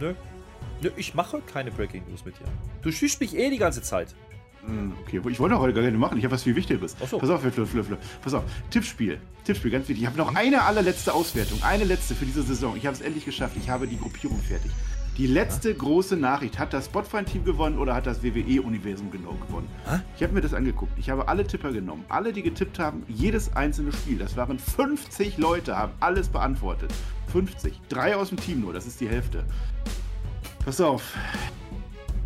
Nö. Nö, ich mache keine Breaking News mit dir. Du schüchst mich eh die ganze Zeit. Hm, Okay, ich wollte auch heute gar nicht machen. Ich habe was viel Wichtigeres. So. Pass auf, Flö, Flö, Flö. Pass auf. Tippspiel. Tippspiel, ganz wichtig. Ich habe noch eine allerletzte Auswertung. Eine letzte für diese Saison. Ich habe es endlich geschafft. Ich habe die Gruppierung fertig. Die letzte große Nachricht. Hat das Spotify-Team gewonnen oder hat das WWE-Universum genau gewonnen? Ich habe mir das angeguckt. Ich habe alle Tipper genommen. Alle, die getippt haben, jedes einzelne Spiel. Das waren 50 Leute, haben alles beantwortet. 50. Drei aus dem Team nur. Das ist die Hälfte. Pass auf.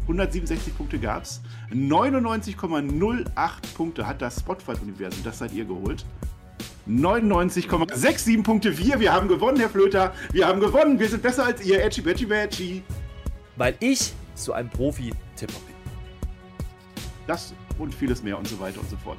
167 Punkte gab's. 99,08 Punkte hat das Spotify-Universum, das seid ihr geholt. 99,67 Punkte wir. Wir haben gewonnen, Herr Flöter. Wir haben gewonnen. Wir sind besser als ihr. Edgy, Betty, Betty. Weil ich so ein Profi-Tipper bin. Das und vieles mehr und so weiter und so fort.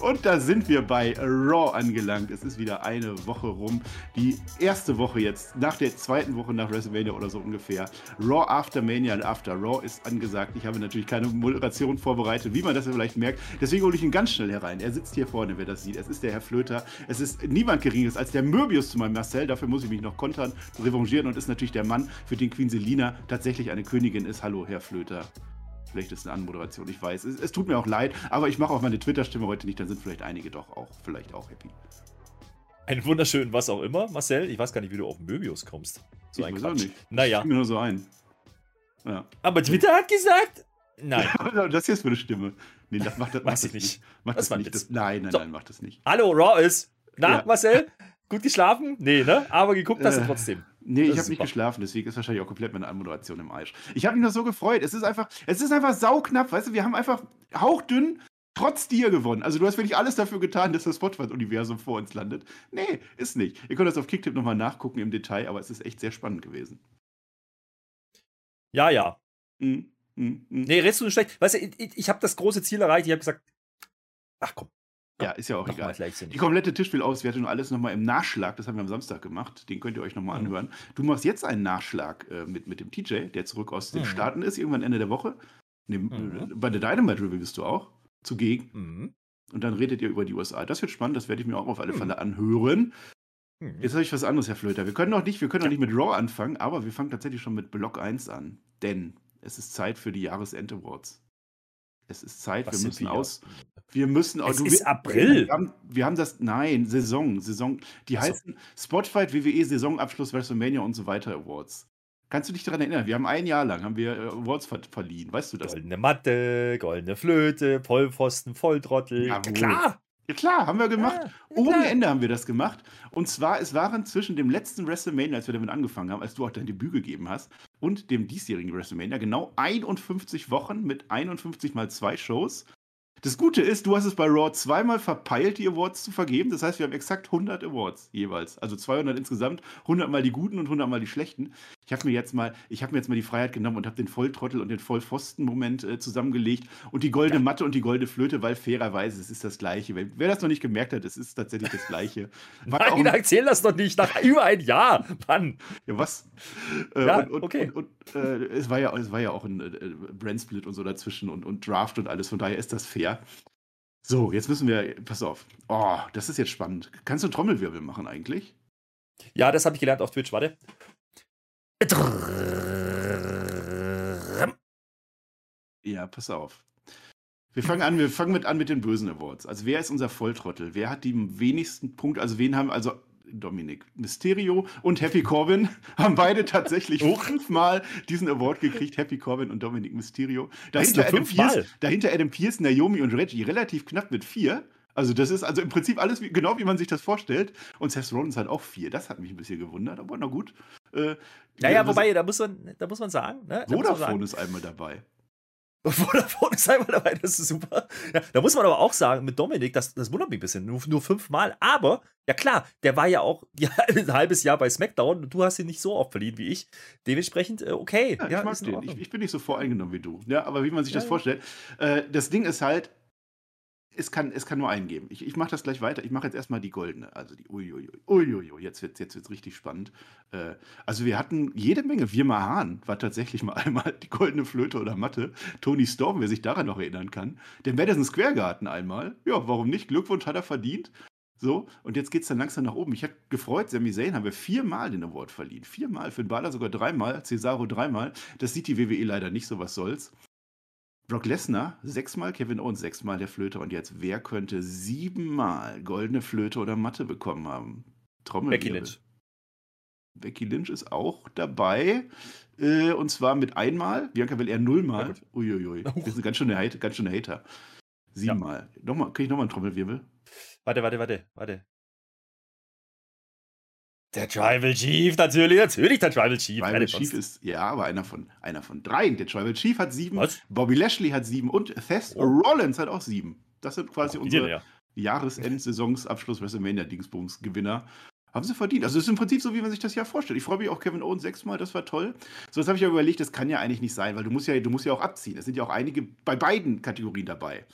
Und da sind wir bei Raw angelangt. Es ist wieder eine Woche rum. Die erste Woche jetzt, nach der zweiten Woche nach WrestleMania oder so ungefähr. Raw After Mania und After Raw ist angesagt. Ich habe natürlich keine Moderation vorbereitet, wie man das vielleicht merkt. Deswegen hole ich ihn ganz schnell herein. Er sitzt hier vorne, wer das sieht. Es ist der Herr Flöter. Es ist niemand Geringeres als der Möbius zu meinem Marcel. Dafür muss ich mich noch kontern, revanchieren und ist natürlich der Mann, für den Queen Selina tatsächlich eine Königin ist. Hallo, Herr Flöter. Vielleicht ist eine Anmoderation, ich weiß. Es, es tut mir auch leid, aber ich mache auch meine Twitter-Stimme heute nicht, dann sind vielleicht einige doch auch, vielleicht auch happy. Einen wunderschönen was auch immer, Marcel. Ich weiß gar nicht, wie du auf Möbius kommst. So ich ein weiß auch nicht. Naja. Ich mir nur so ein. Ja. Aber Twitter hat gesagt. Nein. das hier ist für eine Stimme. Nee, das macht das, macht Weiß das ich nicht. Macht Das das, nicht. Das, nein, nein, So. nein, macht das nicht. Hallo, Raw ist. Na, Ja. Marcel? Gut geschlafen? Nee, ne? Aber geguckt hast du Äh, trotzdem. Nee, Das ich habe nicht geschlafen, deswegen ist wahrscheinlich auch komplett meine Anmoderation im Eisch. Ich habe mich noch so gefreut. Es ist einfach, es ist einfach sauknapp, weißt du, wir haben einfach hauchdünn trotz dir gewonnen. Also du hast wirklich alles dafür getan, dass das Spotify-Universum vor uns landet. Nee, ist nicht. Ihr könnt das auf Kicktip nochmal nachgucken im Detail, aber es ist echt sehr spannend gewesen. Ja, ja. Mm, mm, mm. Nee, redest du nicht schlecht. Weißt du, ich, ich, ich habe das große Ziel erreicht. Ich habe gesagt, ach komm, Ja, ist ja auch egal. Die komplette Tischspielauswertung alles nochmal im Nachschlag, das haben wir am Samstag gemacht, den könnt ihr euch nochmal Mhm. anhören. Du machst jetzt einen Nachschlag äh, mit, mit dem TJ, der zurück aus den Mhm. Staaten ist, irgendwann Ende der Woche. Nee, Mhm. Bei der Dynamite Review bist du auch zugegen. Mhm. Und dann redet ihr über die USA. Das wird spannend, das werde ich mir auch auf alle Mhm. Fälle anhören. Mhm. Jetzt habe ich was anderes, Herr Flöter. Wir können noch nicht, wir können noch nicht mit Raw anfangen, aber wir fangen tatsächlich schon mit Block 1 an. Denn es ist Zeit für die Jahresend Awards. Es ist Zeit, Was wir müssen wir? aus. Wir müssen Es ist April. Wir haben, wir haben das, nein, Saison, Saison. Die Ach so. heißen Spotify, WWE, Saisonabschluss, WrestleMania und so weiter Awards. Kannst du dich daran erinnern? Wir haben ein Jahr lang haben wir äh, Awards ver verliehen. Weißt du das? Goldene Matte, goldene Flöte, Vollpfosten, Volltrottel. Jawohl. klar. Ja klar, haben wir gemacht. Ja, ja, Ohne. Ende haben wir das gemacht. Und zwar, es waren zwischen dem letzten WrestleMania, als wir damit angefangen haben, als du auch dein Debüt gegeben hast, und dem diesjährigen WrestleMania genau 51 Wochen mit 51 mal zwei Shows. Das Gute ist, du hast es bei Raw zweimal verpeilt, die Awards zu vergeben. Das heißt, wir haben exakt 100 Awards jeweils. Also 200 insgesamt, 100 mal die guten und 100 mal die schlechten. Ich habe mir jetzt mal, ich habe mir jetzt mal die Freiheit genommen und habe den Volltrottel und den Vollpfosten-Moment äh, zusammengelegt und die goldene Matte und die goldene Flöte, weil fairerweise es ist das Gleiche. Wer, wer das noch nicht gemerkt hat, es ist tatsächlich das Gleiche. Nein, ein- erzähl das doch nicht. Nach über ein Jahr. Mann. ja, was? Äh, Ja, und, und, okay. Und, und äh, es, war ja, es war ja auch ein äh, Brandsplit und so dazwischen und, und Draft und alles, von daher ist das fair. So, jetzt müssen wir, pass auf. Oh, das ist jetzt spannend. Kannst du einen Trommelwirbel machen eigentlich? Ja, das habe ich gelernt auf Twitch. Warte. Ja, pass auf. Wir fangen an, wir fangen mit an mit den bösen Awards. Also wer ist unser Volltrottel? Wer hat die wenigsten Punkte? Also wen haben, also Dominik, Mysterio und Happy Corbin haben beide tatsächlich fünfmal diesen Award gekriegt. Happy Corbin und Dominik Mysterio. Dahinter Adam? Pierce, dahinter Adam Pierce, Naomi und Reggie relativ knapp mit vier. Also das ist also im Prinzip alles wie, genau wie man sich das vorstellt. Und Seth Rollins hat auch vier. Das hat mich ein bisschen gewundert, aber na gut. Äh, Naja, wobei, da muss man, da muss man sagen, ne? Vodafone sagen, ist einmal dabei. Vodafone ist einmal dabei, das ist super. Ja, da muss man aber auch sagen, mit Dominik, das, das wundert mich ein bisschen, nur, nur fünfmal. Aber, ja klar, der war ja auch ja, ein halbes Jahr bei SmackDown und du hast ihn nicht so oft verliehen wie ich. Dementsprechend, äh, okay. Ja, ich mag den. Ich, ich, bin nicht so voreingenommen wie du. Ja, aber wie man sich das vorstellt, äh, das Ding ist halt, es kann, es kann nur einen geben. Ich, ich mache das gleich weiter. Ich mache jetzt erstmal die goldene. Also die uiuiui. Uiuiui. Jetzt wird es jetzt wird's richtig spannend. Äh, also wir hatten jede Menge. Wirma Hahn war tatsächlich mal einmal die goldene Flöte oder Matte. Tony Storm, wer sich daran noch erinnern kann. Der Madison Square Garden einmal. Ja, warum nicht? Glückwunsch hat er verdient. So, und jetzt geht es dann langsam nach oben. Ich habe gefreut, Sami Zayn haben wir viermal den Award verliehen. Viermal, für den Baller sogar dreimal, Cesaro dreimal. Das sieht die WWE leider nicht so, was soll's. Brock Lesnar sechsmal, Kevin Owens sechsmal der Flöte und jetzt wer könnte siebenmal goldene Flöte oder Matte bekommen haben? Becky Lynch. Becky Lynch ist auch dabei äh, und zwar mit einmal. Bianca will eher nullmal. Uiuiui. Wir sind ganz schöne, ganz schöne Hater. Siebenmal. Ja. Nochmal, kriege ich nochmal einen Trommelwirbel? Warte, warte, warte, warte. Der Tribal Chief, natürlich, natürlich der Tribal Chief. Tribal Chief ist, ja, aber einer von, einer von dreien. Der Tribal Chief hat sieben, Was? Bobby Lashley hat sieben und Seth oh. Rollins hat auch sieben. Das sind quasi oh, unsere ja. Jahresend-Saisonsabschluss WrestleMania-Dingsbums-Gewinner. Haben sie verdient. Also, es ist im Prinzip so, wie man sich das ja vorstellt. Ich freue mich auch Kevin Owens sechsmal, das war toll. So, jetzt habe ich ja überlegt, das kann ja eigentlich nicht sein, weil du musst ja, du musst ja auch abziehen. Es sind ja auch einige bei beiden Kategorien dabei.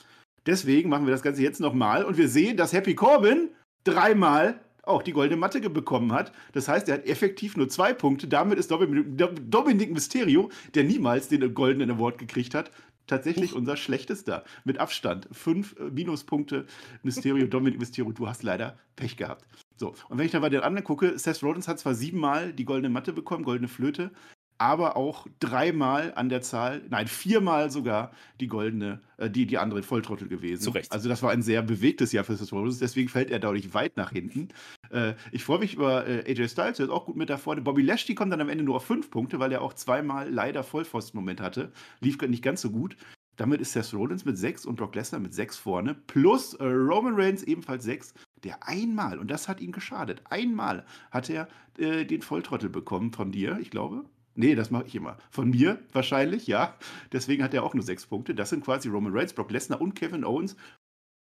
Deswegen machen wir das Ganze jetzt nochmal und wir sehen, dass Happy Corbin dreimal auch die goldene Matte bekommen hat. Das heißt, er hat effektiv nur zwei Punkte. Damit ist Dominik Mysterio, der niemals den goldenen Award gekriegt hat, tatsächlich unser schlechtester. Mit Abstand. Fünf äh, Minuspunkte. Mysterio, Dominik Mysterio, du hast leider Pech gehabt. So, und wenn ich dann bei den anderen gucke, Seth Rollins hat zwar siebenmal die goldene Matte bekommen, goldene Flöte, aber auch dreimal an der Zahl, nein, viermal sogar die goldene, äh, die, die andere Volltrottel gewesen. Zu Recht. Also das war ein sehr bewegtes Jahr für Seth Rollins, deswegen fällt er dadurch weit nach hinten. Äh, ich freue mich über äh, AJ Styles, der ist auch gut mit da vorne. Bobby Lashley kommt dann am Ende nur auf fünf Punkte, weil er auch zweimal leider Vollpfosten-Moment hatte. Lief nicht ganz so gut. Damit ist Seth Rollins mit sechs und Brock Lesnar mit sechs vorne. Plus äh, Roman Reigns ebenfalls sechs der einmal, und das hat ihn geschadet, einmal hat er äh, den Volltrottel bekommen von dir, ich glaube. Nee, das mache ich immer. Von mir wahrscheinlich, ja. Deswegen hat er auch nur sechs Punkte. Das sind quasi Roman Reigns, Brock Lesnar und Kevin Owens.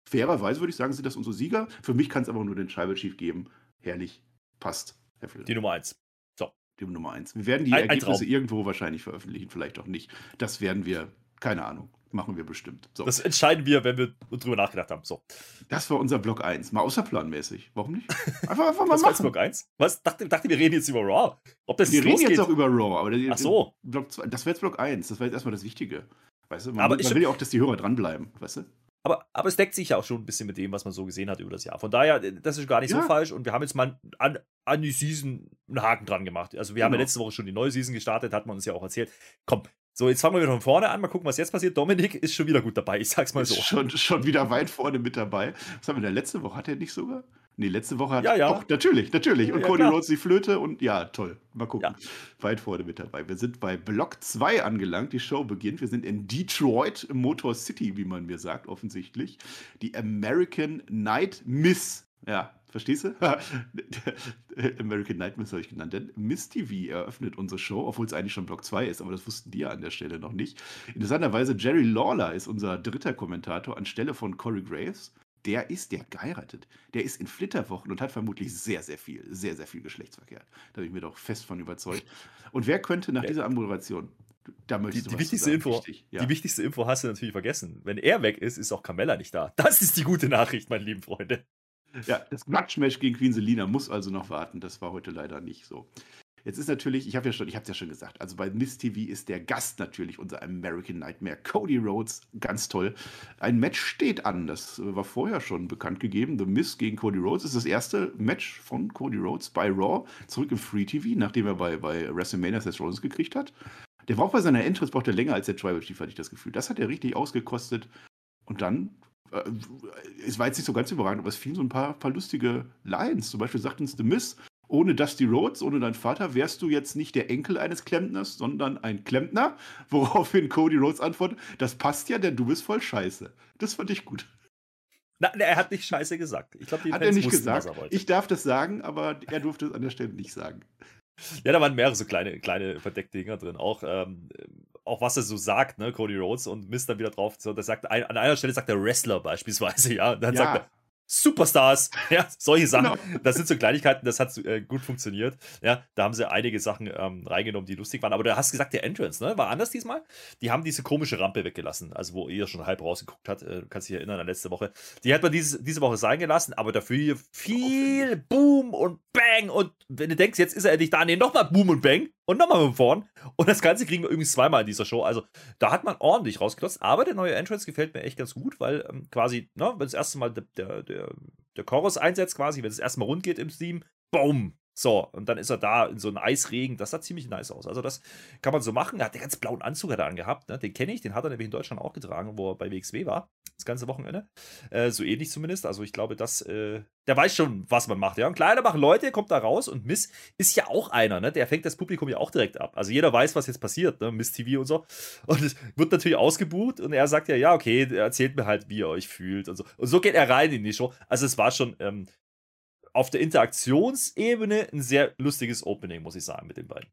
Fairerweise würde ich sagen, sind das unsere Sieger. Für mich kann es aber nur den Tribal Chief geben. Herrlich. Passt. Die Nummer eins. So. Die Nummer eins. Wir werden die ein, Ergebnisse ein irgendwo wahrscheinlich veröffentlichen, vielleicht auch nicht. Das werden wir, keine Ahnung. Machen wir bestimmt. So. Das entscheiden wir, wenn wir drüber nachgedacht haben. So. Das war unser Block 1. Mal außerplanmäßig. Warum nicht? Einfach, einfach mal das machen. Block 1? Was? Dachte, dachte, wir reden jetzt über Raw. Ob das wir reden jetzt auch über Raw. Aber Ach so. Block 2, das wäre jetzt Block 1. Das war jetzt erstmal das Wichtige. Weißt du, man, aber man will ja auch, dass die Hörer dranbleiben. Weißt du? Aber, aber es deckt sich ja auch schon ein bisschen mit dem, was man so gesehen hat über das Jahr. Von daher, das ist gar nicht ja. so falsch. Und wir haben jetzt mal an, an die Season einen Haken dran gemacht. Also, wir genau. haben ja genau. letzte Woche schon die neue Season gestartet, hat man uns ja auch erzählt. Komm, so, jetzt fangen wir wieder von vorne an. Mal gucken, was jetzt passiert. Dominik ist schon wieder gut dabei, ich sag's mal so. Schon, schon wieder weit vorne mit dabei. Was haben wir denn letzte Woche? Hat er nicht sogar? Nee, letzte Woche hat ja, ja. Doch, natürlich, natürlich. Und ja, Cody Rhodes die Flöte und ja, toll. Mal gucken. Ja. Weit vorne mit dabei. Wir sind bei Block 2 angelangt. Die Show beginnt. Wir sind in Detroit, Motor City, wie man mir sagt, offensichtlich. Die American Night Miss. Ja, Verstehst du? American Nightmares habe ich genannt. Denn Miss TV eröffnet unsere Show, obwohl es eigentlich schon Block 2 ist, aber das wussten die ja an der Stelle noch nicht. Interessanterweise, Jerry Lawler ist unser dritter Kommentator anstelle von Corey Graves. Der ist, der geheiratet. Der ist in Flitterwochen und hat vermutlich sehr, sehr viel, sehr, sehr viel Geschlechtsverkehr. Da bin ich mir doch fest von überzeugt. Und wer könnte nach dieser Moderation da möchtest die, die wichtigste Info, Wichtig, ja. Die wichtigste Info hast du natürlich vergessen. Wenn er weg ist, ist auch Carmella nicht da. Das ist die gute Nachricht, meine lieben Freunde. Ja, das Matchmatch gegen Queen Selina muss also noch warten. Das war heute leider nicht so. Jetzt ist natürlich, ich habe ja schon, ich habe es ja schon gesagt, also bei Miss TV ist der Gast natürlich unser American Nightmare, Cody Rhodes, ganz toll. Ein Match steht an, das war vorher schon bekannt gegeben. The Miss gegen Cody Rhodes ist das erste Match von Cody Rhodes bei Raw, zurück im Free TV, nachdem er bei, bei WrestleMania Seth Rollins gekriegt hat. Der war auch bei seiner Entrance, braucht er länger als der Tribal Chief, hatte ich das Gefühl. Das hat er richtig ausgekostet. Und dann es war jetzt nicht so ganz überragend, aber es fielen so ein paar, paar lustige Lines. Zum Beispiel sagt uns The Miss, ohne Dusty Rhodes, ohne deinen Vater, wärst du jetzt nicht der Enkel eines Klempners, sondern ein Klempner. Woraufhin Cody Rhodes antwortet, das passt ja, denn du bist voll scheiße. Das fand ich gut. Na, er hat nicht scheiße gesagt. Ich glaube, die Hat Fans er nicht gesagt. Ich darf das sagen, aber er durfte es an der Stelle nicht sagen. Ja, da waren mehrere so kleine, kleine verdeckte Dinger drin. Auch ähm, auch was er so sagt, ne, Cody Rhodes, und misst dann wieder drauf. So, der sagt, an einer Stelle sagt der Wrestler beispielsweise, ja. Und dann ja. sagt er, Superstars, ja, solche Sachen. Genau. Das sind so Kleinigkeiten, das hat äh, gut funktioniert. Ja, da haben sie einige Sachen ähm, reingenommen, die lustig waren. Aber du hast gesagt, der Entrance, ne, war anders diesmal. Die haben diese komische Rampe weggelassen, also wo ihr schon halb rausgeguckt hat, äh, du kannst dich erinnern an letzte Woche. Die hat man diese, diese Woche sein gelassen, aber dafür hier viel Boom und Bang und wenn du denkst, jetzt ist er endlich da, nee, nochmal Boom und Bang und nochmal von vorn. Und das Ganze kriegen wir übrigens zweimal in dieser Show. Also da hat man ordentlich rausgeklotzt. Aber der neue Entrance gefällt mir echt ganz gut, weil ähm, quasi, ne, wenn das erste Mal der, der, der, der Chorus einsetzt, quasi, wenn es erstmal rund geht im Steam, boom, so, und dann ist er da in so einem Eisregen. Das sah ziemlich nice aus. Also, das kann man so machen. Er hat den ganz blauen Anzug er angehabt. Ne? Den kenne ich, den hat er nämlich in Deutschland auch getragen, wo er bei WXW war. Das ganze Wochenende. Äh, so ähnlich zumindest. Also, ich glaube, dass, äh, der weiß schon, was man macht. Ja, und kleiner machen Leute, kommt da raus und Miss ist ja auch einer, ne? Der fängt das Publikum ja auch direkt ab. Also, jeder weiß, was jetzt passiert, ne? Miss TV und so. Und es wird natürlich ausgebucht und er sagt ja, ja, okay, erzählt mir halt, wie ihr euch fühlt und so. Und so geht er rein in die Show. Also, es war schon, ähm, auf der Interaktionsebene ein sehr lustiges Opening, muss ich sagen, mit den beiden.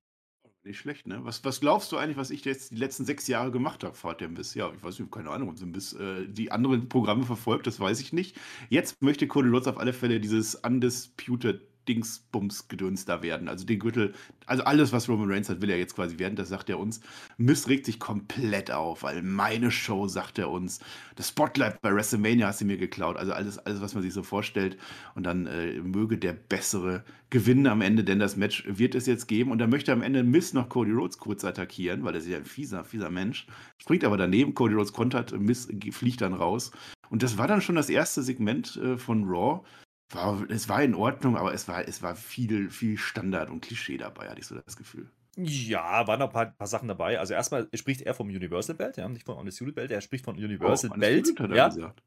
Nicht schlecht, ne? Was, was glaubst du eigentlich, was ich jetzt die letzten sechs Jahre gemacht habe, fahrt der Biss? Ja, ich weiß nicht, keine Ahnung, ob Biss äh, die anderen Programme verfolgt, das weiß ich nicht. Jetzt möchte Cody Rhodes auf alle Fälle dieses Undisputed Dingsbums-Gedöns da werden. Also den Gürtel, also alles, was Roman Reigns hat, will er jetzt quasi werden. Das sagt er uns. Miss regt sich komplett auf, weil meine Show, sagt er uns. Das Spotlight bei WrestleMania hast du mir geklaut. Also alles, alles was man sich so vorstellt. Und dann äh, möge der Bessere gewinnen am Ende, denn das Match wird es jetzt geben. Und dann möchte am Ende Miss noch Cody Rhodes kurz attackieren, weil er ist ja ein fieser, fieser Mensch. Springt aber daneben, Cody Rhodes kontert, Miss fliegt dann raus. Und das war dann schon das erste Segment äh, von Raw, war, es war in Ordnung, aber es war, es war viel, viel Standard und Klischee dabei, hatte ich so das Gefühl. Ja, waren noch ein paar, paar Sachen dabei. Also erstmal spricht er vom Universal Belt, ja, nicht von Undisputed Belt, er spricht von Universal oh, Belt. Hat er ja. gesagt.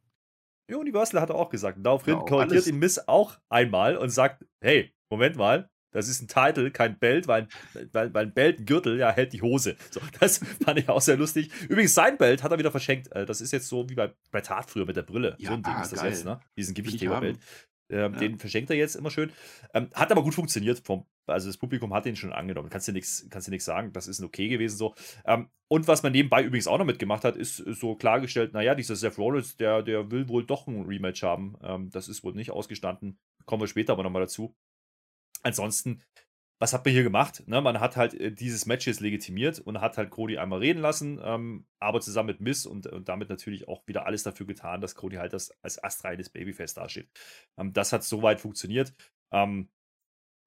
Universal hat er auch gesagt. daraufhin ja, korrigiert ihn Miss auch einmal und sagt, hey, Moment mal, das ist ein Titel, kein Belt, weil, weil, weil ein Belt, ein Gürtel, ja, hält die Hose. So, das fand ich auch sehr lustig. Übrigens, sein Belt hat er wieder verschenkt. Äh, das ist jetzt so wie bei Bret Hart früher mit der Brille. Ja, so ein Ding ist das geil. jetzt, ne? Diesen Gewichtheber-Belt. Ähm, ja. Den verschenkt er jetzt immer schön. Ähm, hat aber gut funktioniert. Vom, also das Publikum hat den schon angenommen. Kannst du nichts sagen. Das ist ein okay gewesen so. Ähm, und was man nebenbei übrigens auch noch mitgemacht hat, ist so klargestellt, naja, dieser Seth Rollins, der, der will wohl doch ein Rematch haben. Ähm, das ist wohl nicht ausgestanden. Kommen wir später aber nochmal dazu. Ansonsten was hat man hier gemacht? Ne, man hat halt äh, dieses Match jetzt legitimiert und hat halt Cody einmal reden lassen, ähm, aber zusammen mit Miss und, und damit natürlich auch wieder alles dafür getan, dass Cody halt das als astreines Babyface dasteht. Ähm, das hat soweit funktioniert. Ähm,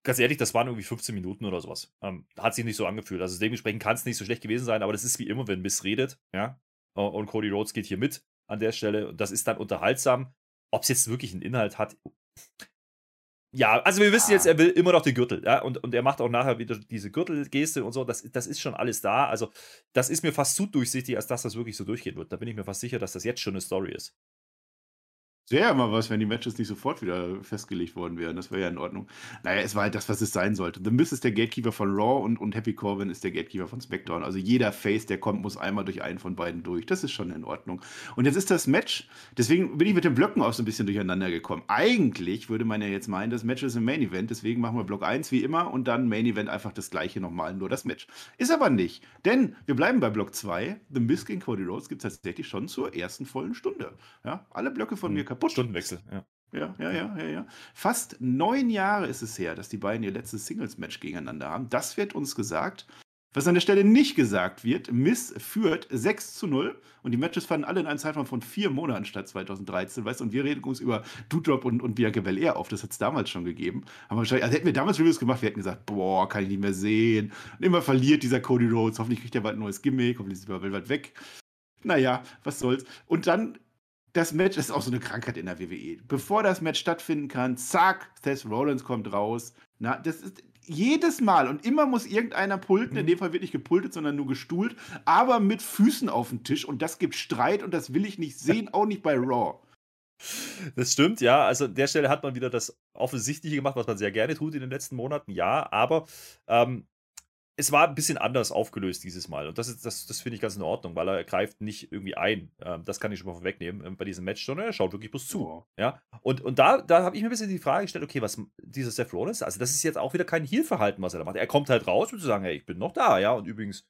ganz ehrlich, das waren irgendwie 15 Minuten oder sowas. Ähm, hat sich nicht so angefühlt. Also dementsprechend kann es nicht so schlecht gewesen sein, aber das ist wie immer, wenn Miss redet, ja, und Cody Rhodes geht hier mit an der Stelle das ist dann unterhaltsam. Ob es jetzt wirklich einen Inhalt hat, ja, also wir wissen jetzt, er will immer noch den Gürtel, ja, und, und er macht auch nachher wieder diese Gürtelgeste und so, das, das ist schon alles da. Also, das ist mir fast zu durchsichtig, als dass das wirklich so durchgehen wird. Da bin ich mir fast sicher, dass das jetzt schon eine Story ist. Wäre ja mal was, wenn die Matches nicht sofort wieder festgelegt worden wären. Das wäre ja in Ordnung. Naja, es war halt das, was es sein sollte. The Miz ist der Gatekeeper von Raw und, und Happy Corbin ist der Gatekeeper von SmackDown. Also jeder Face, der kommt, muss einmal durch einen von beiden durch. Das ist schon in Ordnung. Und jetzt ist das Match, deswegen bin ich mit den Blöcken auch so ein bisschen durcheinander gekommen. Eigentlich würde man ja jetzt meinen, das Match ist im Main Event, deswegen machen wir Block 1 wie immer und dann Main Event einfach das gleiche nochmal, nur das Match. Ist aber nicht, denn wir bleiben bei Block 2. The Miz gegen Cody Rhodes gibt es tatsächlich schon zur ersten vollen Stunde. Ja, alle Blöcke von hm. mir kaputt. Stundenwechsel, ja. Ja, ja, ja, ja, ja. Fast neun Jahre ist es her, dass die beiden ihr letztes Singles-Match gegeneinander haben. Das wird uns gesagt. Was an der Stelle nicht gesagt wird, Miss führt 6 zu 0 und die Matches fanden alle in einem Zeitraum von vier Monaten statt 2013, weißt du, und wir reden uns über Doudrop und, und Bianca Belair auf, das hat es damals schon gegeben. Haben wahrscheinlich, also hätten wir damals Reviews gemacht, wir hätten gesagt, boah, kann ich nicht mehr sehen. Und immer verliert dieser Cody Rhodes, hoffentlich kriegt er bald ein neues Gimmick, hoffentlich ist er bald weg. Naja, was soll's. Und dann das Match ist auch so eine Krankheit in der WWE. Bevor das Match stattfinden kann, zack, Seth Rollins kommt raus. Na, das ist jedes Mal und immer muss irgendeiner pulten. In mhm. dem Fall wird nicht gepultet, sondern nur gestuhlt, aber mit Füßen auf dem Tisch und das gibt Streit und das will ich nicht sehen, auch nicht bei Raw. Das stimmt, ja. Also an der Stelle hat man wieder das Offensichtliche gemacht, was man sehr gerne tut in den letzten Monaten, ja. Aber ähm, es war ein bisschen anders aufgelöst dieses Mal. Und das, das, das finde ich ganz in Ordnung, weil er greift nicht irgendwie ein. Ähm, das kann ich schon mal vorwegnehmen ähm, bei diesem Match, sondern er schaut wirklich bloß zu. Oh. Ja? Und, und da, da habe ich mir ein bisschen die Frage gestellt, okay, was dieser Seth Rollins, also das ist jetzt auch wieder kein Heal-Verhalten, was er da macht. Er kommt halt raus, um zu sagen, hey, ich bin noch da, ja. Und übrigens,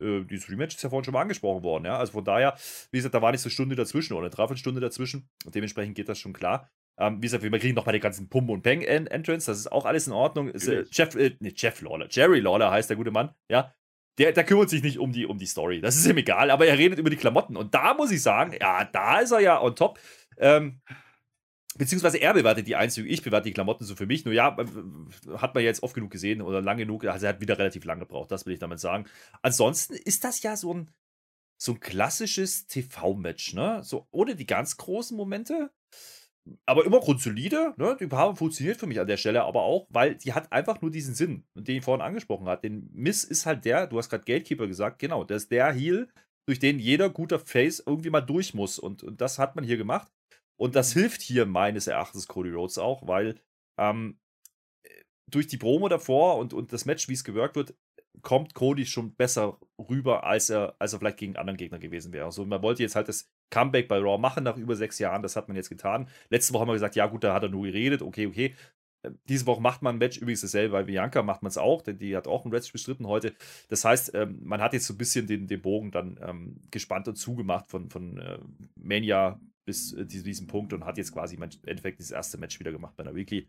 äh, dieses Rematch ist ja vorhin schon mal angesprochen worden, ja. Also von daher, wie gesagt, da war nicht so eine Stunde dazwischen oder eine Dreiviertelstunde dazwischen. Und dementsprechend geht das schon klar. Ähm, wie gesagt, wir kriegen nochmal den ganzen Pum und Bang Entrance, das ist auch alles in Ordnung. Ist, äh, Jeff, äh, nee, Jeff Lawler, Jerry Lawler heißt der gute Mann, ja. Der, der kümmert sich nicht um die, um die Story. Das ist ihm egal, aber er redet über die Klamotten. Und da muss ich sagen, ja, da ist er ja on top. Ähm, beziehungsweise er bewertet die Einzüge, ich bewerte die Klamotten so für mich. Nur ja, hat man jetzt oft genug gesehen oder lang genug. Also er hat wieder relativ lange gebraucht, das will ich damit sagen. Ansonsten ist das ja so ein, so ein klassisches TV-Match, ne? So ohne die ganz großen Momente aber immer grundsolide, ne? Die haben funktioniert für mich an der Stelle, aber auch, weil die hat einfach nur diesen Sinn, den ich vorhin angesprochen habe. Den Miss ist halt der, du hast gerade Gatekeeper gesagt, genau, der ist der Heal, durch den jeder guter Face irgendwie mal durch muss. Und, und das hat man hier gemacht. Und das mhm. hilft hier meines Erachtens Cody Rhodes auch, weil ähm, durch die Promo davor und, und das Match, wie es gewirkt wird, kommt Cody schon besser rüber, als er, als er vielleicht gegen anderen Gegner gewesen wäre. Also man wollte jetzt halt das Comeback bei Raw machen nach über sechs Jahren, das hat man jetzt getan. Letzte Woche haben wir gesagt, ja gut, da hat er nur geredet, okay, okay. Äh, diese Woche macht man ein Match, übrigens dasselbe bei Bianca macht man es auch, denn die hat auch ein Match bestritten heute. Das heißt, ähm, man hat jetzt so ein bisschen den, den Bogen dann ähm, gespannt und zugemacht von, von äh, Mania bis äh, diesem Punkt und hat jetzt quasi im Endeffekt das erste Match wieder gemacht bei der Weekly.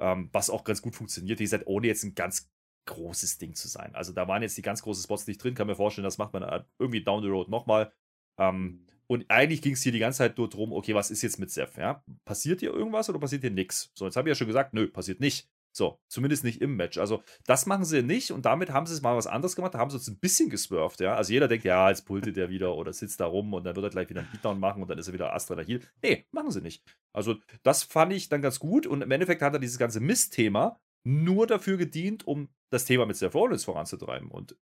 Ähm, was auch ganz gut funktioniert. Wie gesagt, ohne jetzt ein ganz großes Ding zu sein. Also da waren jetzt die ganz großen Spots nicht drin. Kann mir vorstellen, das macht man äh, irgendwie down the road nochmal. Ähm, und eigentlich ging es hier die ganze Zeit nur darum, okay, was ist jetzt mit Seth? Ja? Passiert hier irgendwas oder passiert hier nichts? So, jetzt habe ich ja schon gesagt, nö, passiert nicht. So, zumindest nicht im Match. Also, das machen sie nicht und damit haben sie es mal was anderes gemacht. Da haben sie uns ein bisschen geswerft, ja. Also, jeder denkt, ja, jetzt pultet der wieder oder sitzt da rum und dann wird er gleich wieder einen Beatdown machen und dann ist er wieder Astra Heal. Nee, machen sie nicht. Also, das fand ich dann ganz gut und im Endeffekt hat er dieses ganze Mist-Thema nur dafür gedient, um das Thema mit Seth Rollins voranzutreiben. Und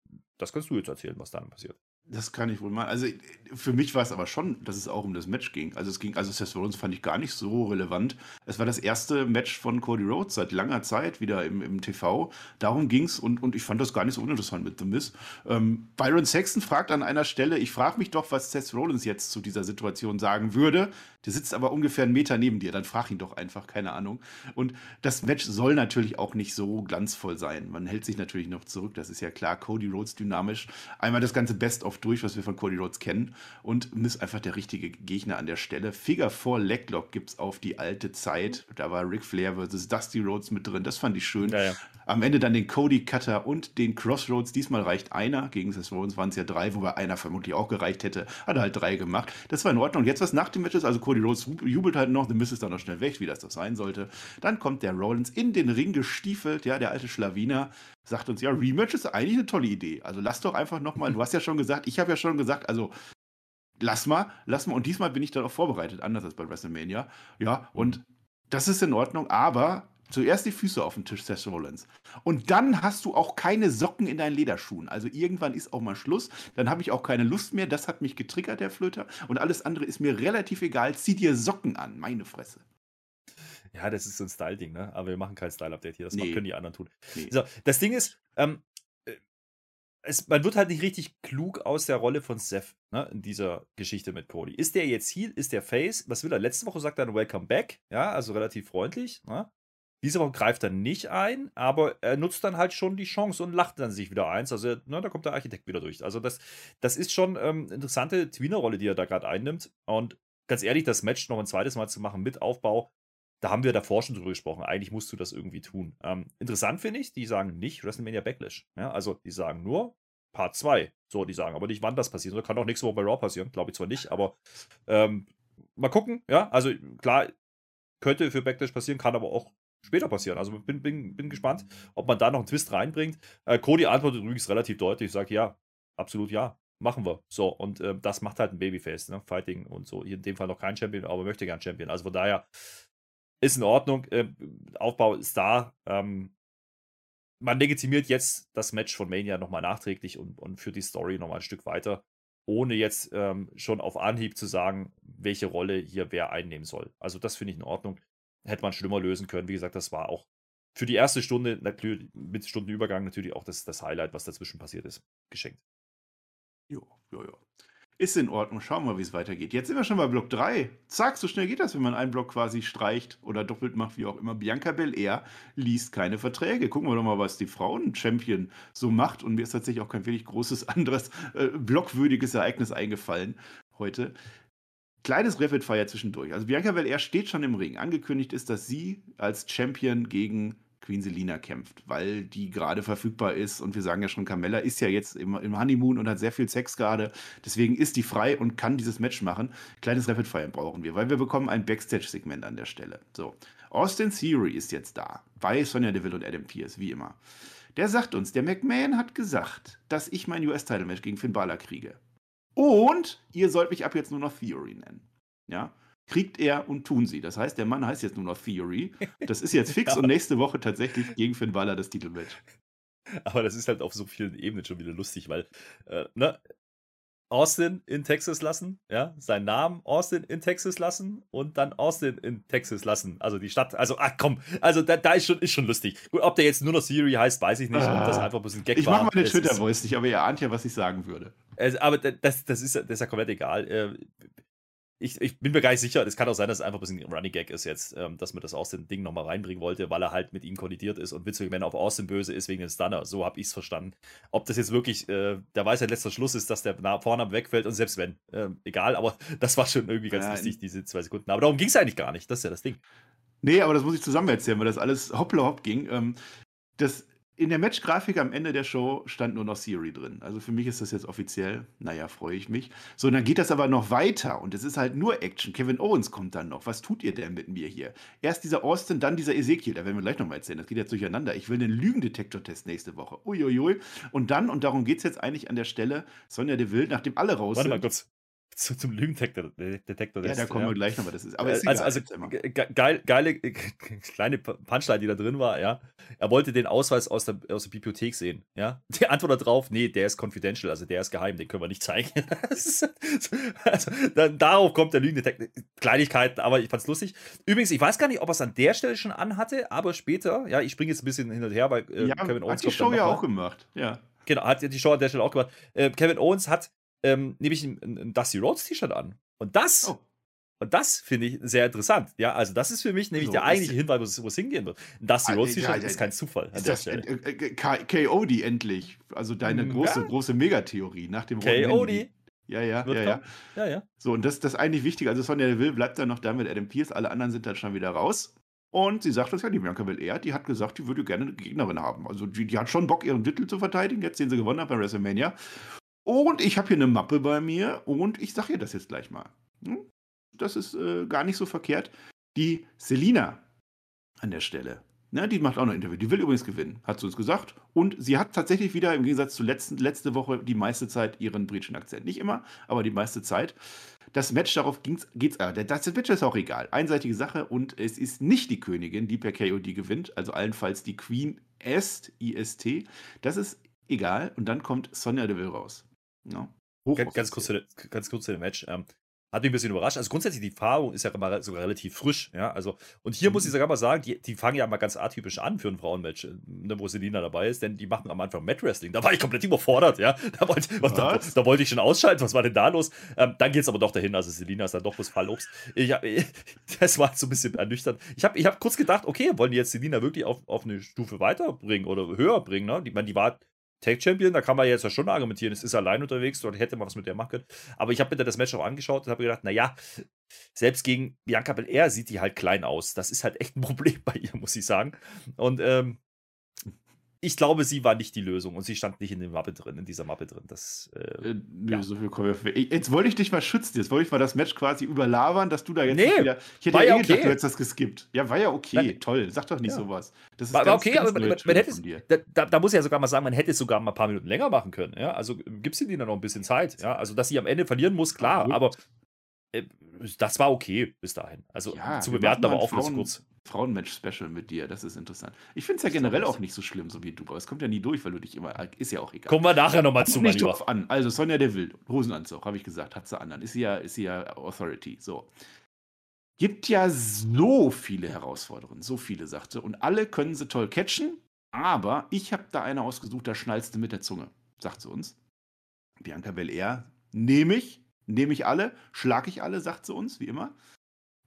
das kannst du jetzt erzählen, was dann passiert. Das kann ich wohl mal. Also für mich war es aber schon, dass es auch um das Match ging. Also es ging, also Seth Rollins fand ich gar nicht so relevant. Es war das erste Match von Cody Rhodes seit langer Zeit wieder im, im TV. Darum ging es und, und ich fand das gar nicht so uninteressant mit The Miz. Ähm, Byron Saxon fragt an einer Stelle, ich frage mich doch, was Seth Rollins jetzt zu dieser Situation sagen würde. Der sitzt aber ungefähr einen Meter neben dir, dann frag ihn doch einfach, keine Ahnung. Und das Match soll natürlich auch nicht so glanzvoll sein. Man hält sich natürlich noch zurück, das ist ja klar. Cody Rhodes dynamisch. Einmal das ganze Best-of durch, was wir von Cody Rhodes kennen. Und Miss einfach der richtige Gegner an der Stelle. Figure 4 Leglock gibt es auf die alte Zeit. Da war Ric Flair versus Dusty Rhodes mit drin. Das fand ich schön. Ja, ja. Am Ende dann den Cody Cutter und den Crossroads. Diesmal reicht einer. Gegen Seth Rollins waren es ja drei, wobei einer vermutlich auch gereicht hätte. Hat er halt drei gemacht. Das war in Ordnung. Und jetzt, was nach dem Match ist, also Cody Rhodes jubelt halt noch. The Miss ist dann noch schnell weg, wie das doch sein sollte. Dann kommt der Rollins in den Ring gestiefelt. Ja, der alte Schlawiner sagt uns, ja, Rematch ist eigentlich eine tolle Idee. Also lass doch einfach nochmal, du hast ja schon gesagt, ich habe ja schon gesagt, also lass mal, lass mal. Und diesmal bin ich dann auch vorbereitet, anders als bei WrestleMania. Ja, und das ist in Ordnung, aber zuerst die Füße auf den Tisch, Seth Rollins. Und dann hast du auch keine Socken in deinen Lederschuhen. Also irgendwann ist auch mal Schluss. Dann habe ich auch keine Lust mehr. Das hat mich getriggert, der Flöter. Und alles andere ist mir relativ egal. Zieh dir Socken an, meine Fresse. Ja, das ist so ein Style-Ding, ne? Aber wir machen kein Style-Update hier. Das nee. können die anderen tun. Nee. So, das Ding ist, ähm, äh, es, man wird halt nicht richtig klug aus der Rolle von Seth ne, in dieser Geschichte mit Cody. Ist der jetzt Heal? Ist der Face? Was will er? Letzte Woche sagt er ein Welcome Back, ja, also relativ freundlich. Ne? Diese Woche greift er nicht ein, aber er nutzt dann halt schon die Chance und lacht dann sich wieder eins. Also, ne, da kommt der Architekt wieder durch. Also, das, das ist schon ähm, interessante Tweener-Rolle, die er da gerade einnimmt. Und ganz ehrlich, das Match noch ein zweites Mal zu machen mit Aufbau, da haben wir davor schon drüber gesprochen. Eigentlich musst du das irgendwie tun. Ähm, interessant finde ich, die sagen nicht WrestleMania Backlash. Ja, also die sagen nur Part 2. So, die sagen aber nicht, wann das passiert. Da kann auch nächste Woche bei Raw passieren. Glaube ich zwar nicht, aber ähm, mal gucken. Ja, also klar, könnte für Backlash passieren, kann aber auch später passieren. Also bin, bin, bin gespannt, ob man da noch einen Twist reinbringt. Äh, Cody antwortet übrigens relativ deutlich, sagt ja, absolut ja, machen wir. So, und äh, das macht halt ein Babyface, ne? Fighting und so. Hier in dem Fall noch kein Champion, aber möchte gern Champion. Also von daher ist in Ordnung. Äh, Aufbau ist da. Ähm, man legitimiert jetzt das Match von Mania nochmal nachträglich und, und führt die Story nochmal ein Stück weiter, ohne jetzt ähm, schon auf Anhieb zu sagen, welche Rolle hier wer einnehmen soll. Also das finde ich in Ordnung. Hätte man schlimmer lösen können. Wie gesagt, das war auch für die erste Stunde, mit Stundenübergang natürlich auch das, das Highlight, was dazwischen passiert ist, geschenkt. Jo, jo, jo. Ist in Ordnung. Schauen wir mal, wie es weitergeht. Jetzt sind wir schon bei Block 3. Zack, so schnell geht das, wenn man einen Block quasi streicht oder doppelt macht, wie auch immer. Bianca Belair liest keine Verträge. Gucken wir doch mal, was die Frauen-Champion so macht. Und mir ist tatsächlich auch kein wenig großes anderes äh, blockwürdiges Ereignis eingefallen heute. Kleines Rapid Fire zwischendurch. Also Bianca Belair steht schon im Ring. Angekündigt ist, dass sie als Champion gegen Queen Selina kämpft, weil die gerade verfügbar ist. Und wir sagen ja schon, Carmella ist ja jetzt im, im Honeymoon und hat sehr viel Sex gerade. Deswegen ist die frei und kann dieses Match machen. Kleines Rapid Fire brauchen wir, weil wir bekommen ein Backstage-Segment an der Stelle. So, Austin Theory ist jetzt da, bei Sonja Deville und Adam Pierce, wie immer. Der sagt uns, der McMahon hat gesagt, dass ich mein US-Title-Match gegen Finn Balor kriege. Und ihr sollt mich ab jetzt nur noch Theory nennen. Ja, kriegt er und tun sie. Das heißt, der Mann heißt jetzt nur noch Theory. Das ist jetzt fix ja. und nächste Woche tatsächlich gegen Finn Balor das Titelmatch. Aber das ist halt auf so vielen Ebenen schon wieder lustig, weil, äh, ne, Austin in Texas lassen, ja, seinen Namen Austin in Texas lassen und dann Austin in Texas lassen. Also die Stadt, also, ach komm, also da, da ist, schon, ist schon lustig. Gut, ob der jetzt nur noch Theory heißt, weiß ich nicht. Ah, und das einfach ein bisschen Gag ich mache meine Twitter-Voice nicht, aber ihr ahnt ja, was ich sagen würde. Also, aber das, das, ist, das ist ja komplett egal. Ich, ich, bin mir gar nicht sicher. Es kann auch sein, dass es einfach ein bisschen ein Running Gag ist jetzt, ähm, dass man das Austin-Ding nochmal reinbringen wollte, weil er halt mit ihm kollidiert ist und Vince McMahon auf Austin böse ist wegen dem Stunner. So habe ich es verstanden. Ob das jetzt wirklich äh, der Weisheit letzter Schluss ist, dass der Vorname wegfällt und selbst wenn, äh, egal, aber das war schon irgendwie ganz ja, lustig, diese zwei Sekunden. Aber darum ging es eigentlich gar nicht. Das ist ja das Ding. Nee, aber das muss ich zusammen erzählen, weil das alles hoppla hopp ging. Ähm, das in der Matchgrafik am Ende der Show stand nur noch Siri drin. Also für mich ist das jetzt offiziell. Naja, freue ich mich. So, dann geht das aber noch weiter und es ist halt nur Action. Kevin Owens kommt dann noch. Was tut ihr denn mit mir hier? Erst dieser Austin, dann dieser Ezekiel. Da werden wir gleich nochmal erzählen. Das geht jetzt durcheinander. Ich will einen Lügendetektor-Test nächste Woche. Uiuiui. Und dann, und darum geht es jetzt eigentlich an der Stelle, Sonja Deville, nachdem alle raus Warte sind. Warte mal kurz zu, zum Lügendetektor. Detektor ja, da kommen ja. wir gleich nochmal. Das ist, aber ist also, also geil, geile kleine Punchline, die da drin war, ja. Er wollte den Ausweis aus der, aus der Bibliothek sehen, ja. Die Antwort darauf, nee, der ist confidential, also der ist geheim, den können wir nicht zeigen. also, dann, darauf kommt der Lügendetektor. Kleinigkeiten, aber ich fand's lustig. Übrigens, ich weiß gar nicht, ob er es an der Stelle schon anhatte, aber später, ja, ich springe jetzt ein bisschen hin und her, weil äh, ja, Kevin Owens hat die Show ja auch gemacht, ja. Genau, hat die Show an der Stelle auch gemacht. Äh, Kevin Owens hat ähm, nehme ich ein, ein Dusty Rhodes T-Shirt an. Und das, oh. und das finde ich sehr interessant. Ja, also das ist für mich nämlich so, der eigentliche Hinweis, wo es hingehen wird. Ein Dusty ah, Rhodes T-Shirt ja, ja, ist kein Zufall der Stelle. Äh, äh, KOD endlich. Also deine hm, große, ja. große Megatheorie nach dem KOD. Ja, ja, ja, ja. Ja, ja. So, und das, das ist eigentlich wichtig. Also Sonja Will bleibt dann noch da mit Adam Pierce. Alle anderen sind dann schon wieder raus. Und sie sagt das ja, die Bianca Belair, die hat gesagt, die würde gerne eine Gegnerin haben. Also die, die hat schon Bock, ihren Titel zu verteidigen, jetzt den sie gewonnen hat bei WrestleMania. Und ich habe hier eine Mappe bei mir und ich sage ihr das jetzt gleich mal. Hm? Das ist äh, gar nicht so verkehrt. Die Selina an der Stelle. Ne, die macht auch noch ein Interview. Die will übrigens gewinnen, hat sie uns gesagt. Und sie hat tatsächlich wieder im Gegensatz zu letzten, letzte Woche die meiste Zeit ihren britischen Akzent. Nicht immer, aber die meiste Zeit. Das Match, darauf ging's, geht's. Äh, das Match ist auch egal. Einseitige Sache und es ist nicht die Königin, die per KOD gewinnt. Also allenfalls die Queen Est, IST. Das ist egal. Und dann kommt Sonja Deville raus. Ja. Ganz, ganz, kurz zu, ganz kurz zu dem Match. Ähm, hat mich ein bisschen überrascht. Also grundsätzlich, die Farbe ist ja immer sogar relativ frisch, ja. Also, und hier mhm. muss ich sogar mal sagen, die, die fangen ja mal ganz atypisch an für ein Frauenmatch, ne, wo Selina dabei ist, denn die machen am Anfang Mat Wrestling. Da war ich komplett überfordert, ja. Da wollte, da, da, wollte ich schon ausschalten, was war denn da los? Ähm, dann geht es aber doch dahin, also Selina ist dann doch bloß Fallobst. Ich, das war so ein bisschen ernüchternd. Ich habe ich hab kurz gedacht, okay, wollen die jetzt Selina wirklich auf, auf eine Stufe weiterbringen oder höher bringen, ne? Die, man, die war Tag Champion, da kann man jetzt ja schon argumentieren, es ist allein unterwegs, dort hätte man was mit der machen können. Aber ich habe mir dann das Match auch angeschaut und habe gedacht, naja, selbst gegen Bianca Belair sieht die halt klein aus. Das ist halt echt ein Problem bei ihr, muss ich sagen. Und ähm, ich glaube, sie war nicht die Lösung und sie stand nicht in der Mappe drin, in dieser Mappe drin. Das, äh, äh, nö, ja. so viel kommen wir. Jetzt wollte ich dich mal schützen, jetzt wollte ich mal das Match quasi überlabern, dass du da jetzt nee, wieder. Ich hätte ja, ja eh okay. gedacht, du hättest das geskippt. Ja, war ja okay, Nein. toll. Sag doch nicht ja. sowas. Das ist war, ganz, okay, ganz aber man, man hätte da, da, da, muss ich ja sogar mal sagen, man hätte es sogar mal ein paar Minuten länger machen können. Ja? Also gibt es ihnen noch ein bisschen Zeit. Ja? Also, dass sie am Ende verlieren muss, klar, aber das war okay bis dahin. Also ja, zu bewerten, aber auch nur kurz. Frauenmatch-Special mit dir, das ist interessant. Ich finde es ja generell auch nicht so schlimm, so wie du, aber es kommt ja nie durch, weil du dich immer, ist ja auch egal. Kommen wir nachher nochmal zu, nicht drauf an. Also Sonja Deville, Hosenanzug, habe ich gesagt, hat sie an. Ist sie ja, ist sie ja Authority, so. gibt ja so viele Herausforderungen, so viele, sagte. Und alle können sie toll catchen, aber ich habe da eine ausgesucht, da schnallst du mit der Zunge, sagt sie uns. Bianca Belair, nehme ich, nehme ich alle, schlage ich alle, sagt sie uns, wie immer.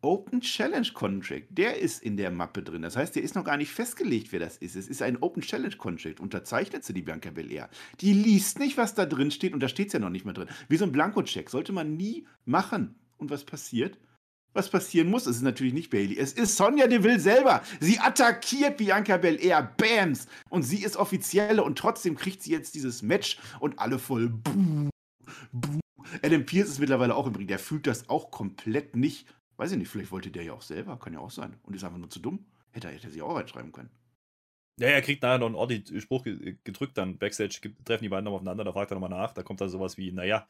Open Challenge Contract, der ist in der Mappe drin. Das heißt, der ist noch gar nicht festgelegt, wer das ist. Es ist ein Open Challenge Contract. Unterzeichnet sie die Bianca Belair. Die liest nicht, was da drin steht und da steht es ja noch nicht mehr drin. Wie so ein Blankocheck. Sollte man nie machen. Und was passiert? Was passieren muss, es ist natürlich nicht Bailey. Es ist Sonja Deville selber. Sie attackiert Bianca Belair. Bams! Und sie ist offizielle und trotzdem kriegt sie jetzt dieses Match und alle voll. Buh, buh. Adam Pierce ist mittlerweile auch im Ring. Der fühlt das auch komplett nicht Weiß ich nicht, vielleicht wollte der ja auch selber, kann ja auch sein. Und ist einfach nur zu dumm. Hätte, hätte er sich auch reinschreiben können. Ja, er kriegt nachher noch einen ordentlichen Spruch gedrückt, dann Backstage treffen die beiden nochmal aufeinander, da fragt er nochmal nach, da kommt dann sowas wie, naja,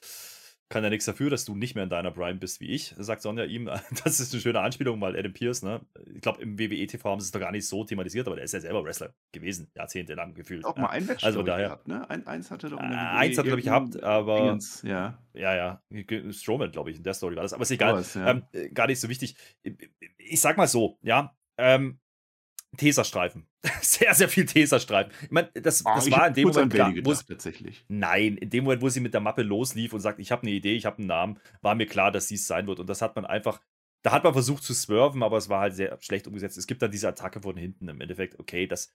kann ja nichts dafür, dass du nicht mehr in deiner Prime bist wie ich, sagt Sonja ihm. Das ist eine schöne Anspielung, weil Adam Pierce, ne? Ich glaube, im WWE-TV haben sie es doch gar nicht so thematisiert, aber der ist ja selber Wrestler gewesen, jahrzehntelang gefühlt. Auch mal ein Match also daher, gehabt, ne? Ein, eins hatte doch in der äh, Eins hat er, glaube ich, gehabt, aber. Dingens, ja. Ja, ja. Strowman, glaube ich, in der Story war das. Aber ist egal. Was, ja. ähm, äh, gar nicht so wichtig. Ich sag mal so, ja. Ähm, Teserstreifen. sehr, sehr viel Teserstreifen. Ich meine, das, ah, das war in dem Moment klar, gedacht, tatsächlich. Nein, in dem Moment, wo sie mit der Mappe loslief und sagt, ich habe eine Idee, ich habe einen Namen, war mir klar, dass sie es sein wird. Und das hat man einfach, da hat man versucht zu swerven, aber es war halt sehr schlecht umgesetzt. Es gibt dann diese Attacke von hinten im Endeffekt. Okay, das,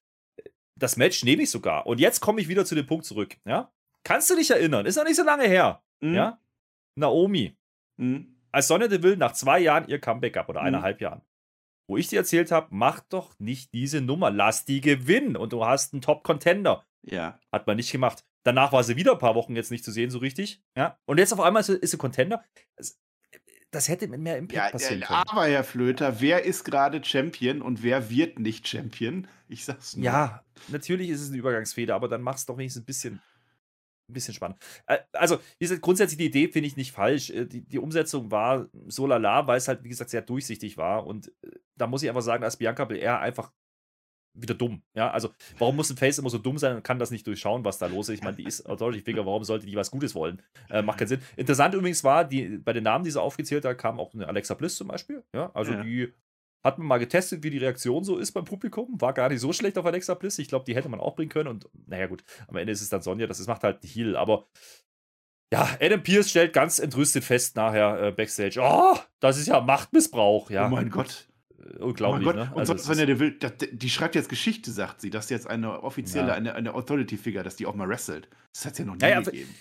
das Match nehme ich sogar. Und jetzt komme ich wieder zu dem Punkt zurück. Ja? Kannst du dich erinnern? Ist noch nicht so lange her. Mhm. Ja? Naomi. Mhm. Als Sonja Deville nach zwei Jahren ihr Comeback gab oder mhm. eineinhalb Jahren wo ich dir erzählt habe, mach doch nicht diese Nummer, lass die gewinnen und du hast einen Top-Contender. Ja. Hat man nicht gemacht. Danach war sie wieder ein paar Wochen jetzt nicht zu sehen, so richtig. Ja. Und jetzt auf einmal ist sie, ist sie Contender. Das, das, hätte mit mehr Impact ja, passieren können. Aber, Herr Flöter, wer ist gerade Champion und wer wird nicht Champion? Ich sag's nur. Ja, natürlich ist es eine Übergangsfeder, aber dann mach's doch wenigstens ein bisschen ein bisschen spannend. Äh, also, wie gesagt, grundsätzlich die Idee finde ich nicht falsch. Äh, die, die Umsetzung war so lala, weil es halt, wie gesagt, sehr durchsichtig war. Und äh, da muss ich einfach sagen, dass Bianca Belair einfach wieder dumm. Ja, also warum muss ein Face immer so dumm sein und kann das nicht durchschauen, was da los ist? Ich meine, die ist Authority Figure, warum sollte die was Gutes wollen? Äh, macht keinen Sinn. Interessant übrigens war, die, bei den Namen, die sie aufgezählt hat, kam auch eine Alexa Bliss zum Beispiel. Ja, also ja. die hat man mal getestet, wie die Reaktion so ist beim Publikum. War gar nicht so schlecht auf Alexa Bliss. Ich glaube, die hätte man auch bringen können. Und naja, gut, am Ende ist es dann Sonja. Das ist, macht halt Heal. Aber ja, Adam Pierce stellt ganz entrüstet fest nachher äh, Backstage: Oh, das ist ja Machtmissbrauch. Ja. Oh mein Gott. Äh, unglaublich, oh ne? Und also, sonst, wenn er will, das, die schreibt jetzt Geschichte, sagt sie. Das ist jetzt eine offizielle, ja. eine, eine Authority-Figure, dass die auch mal wrestelt. Das hat es ja noch nie ja, gegeben.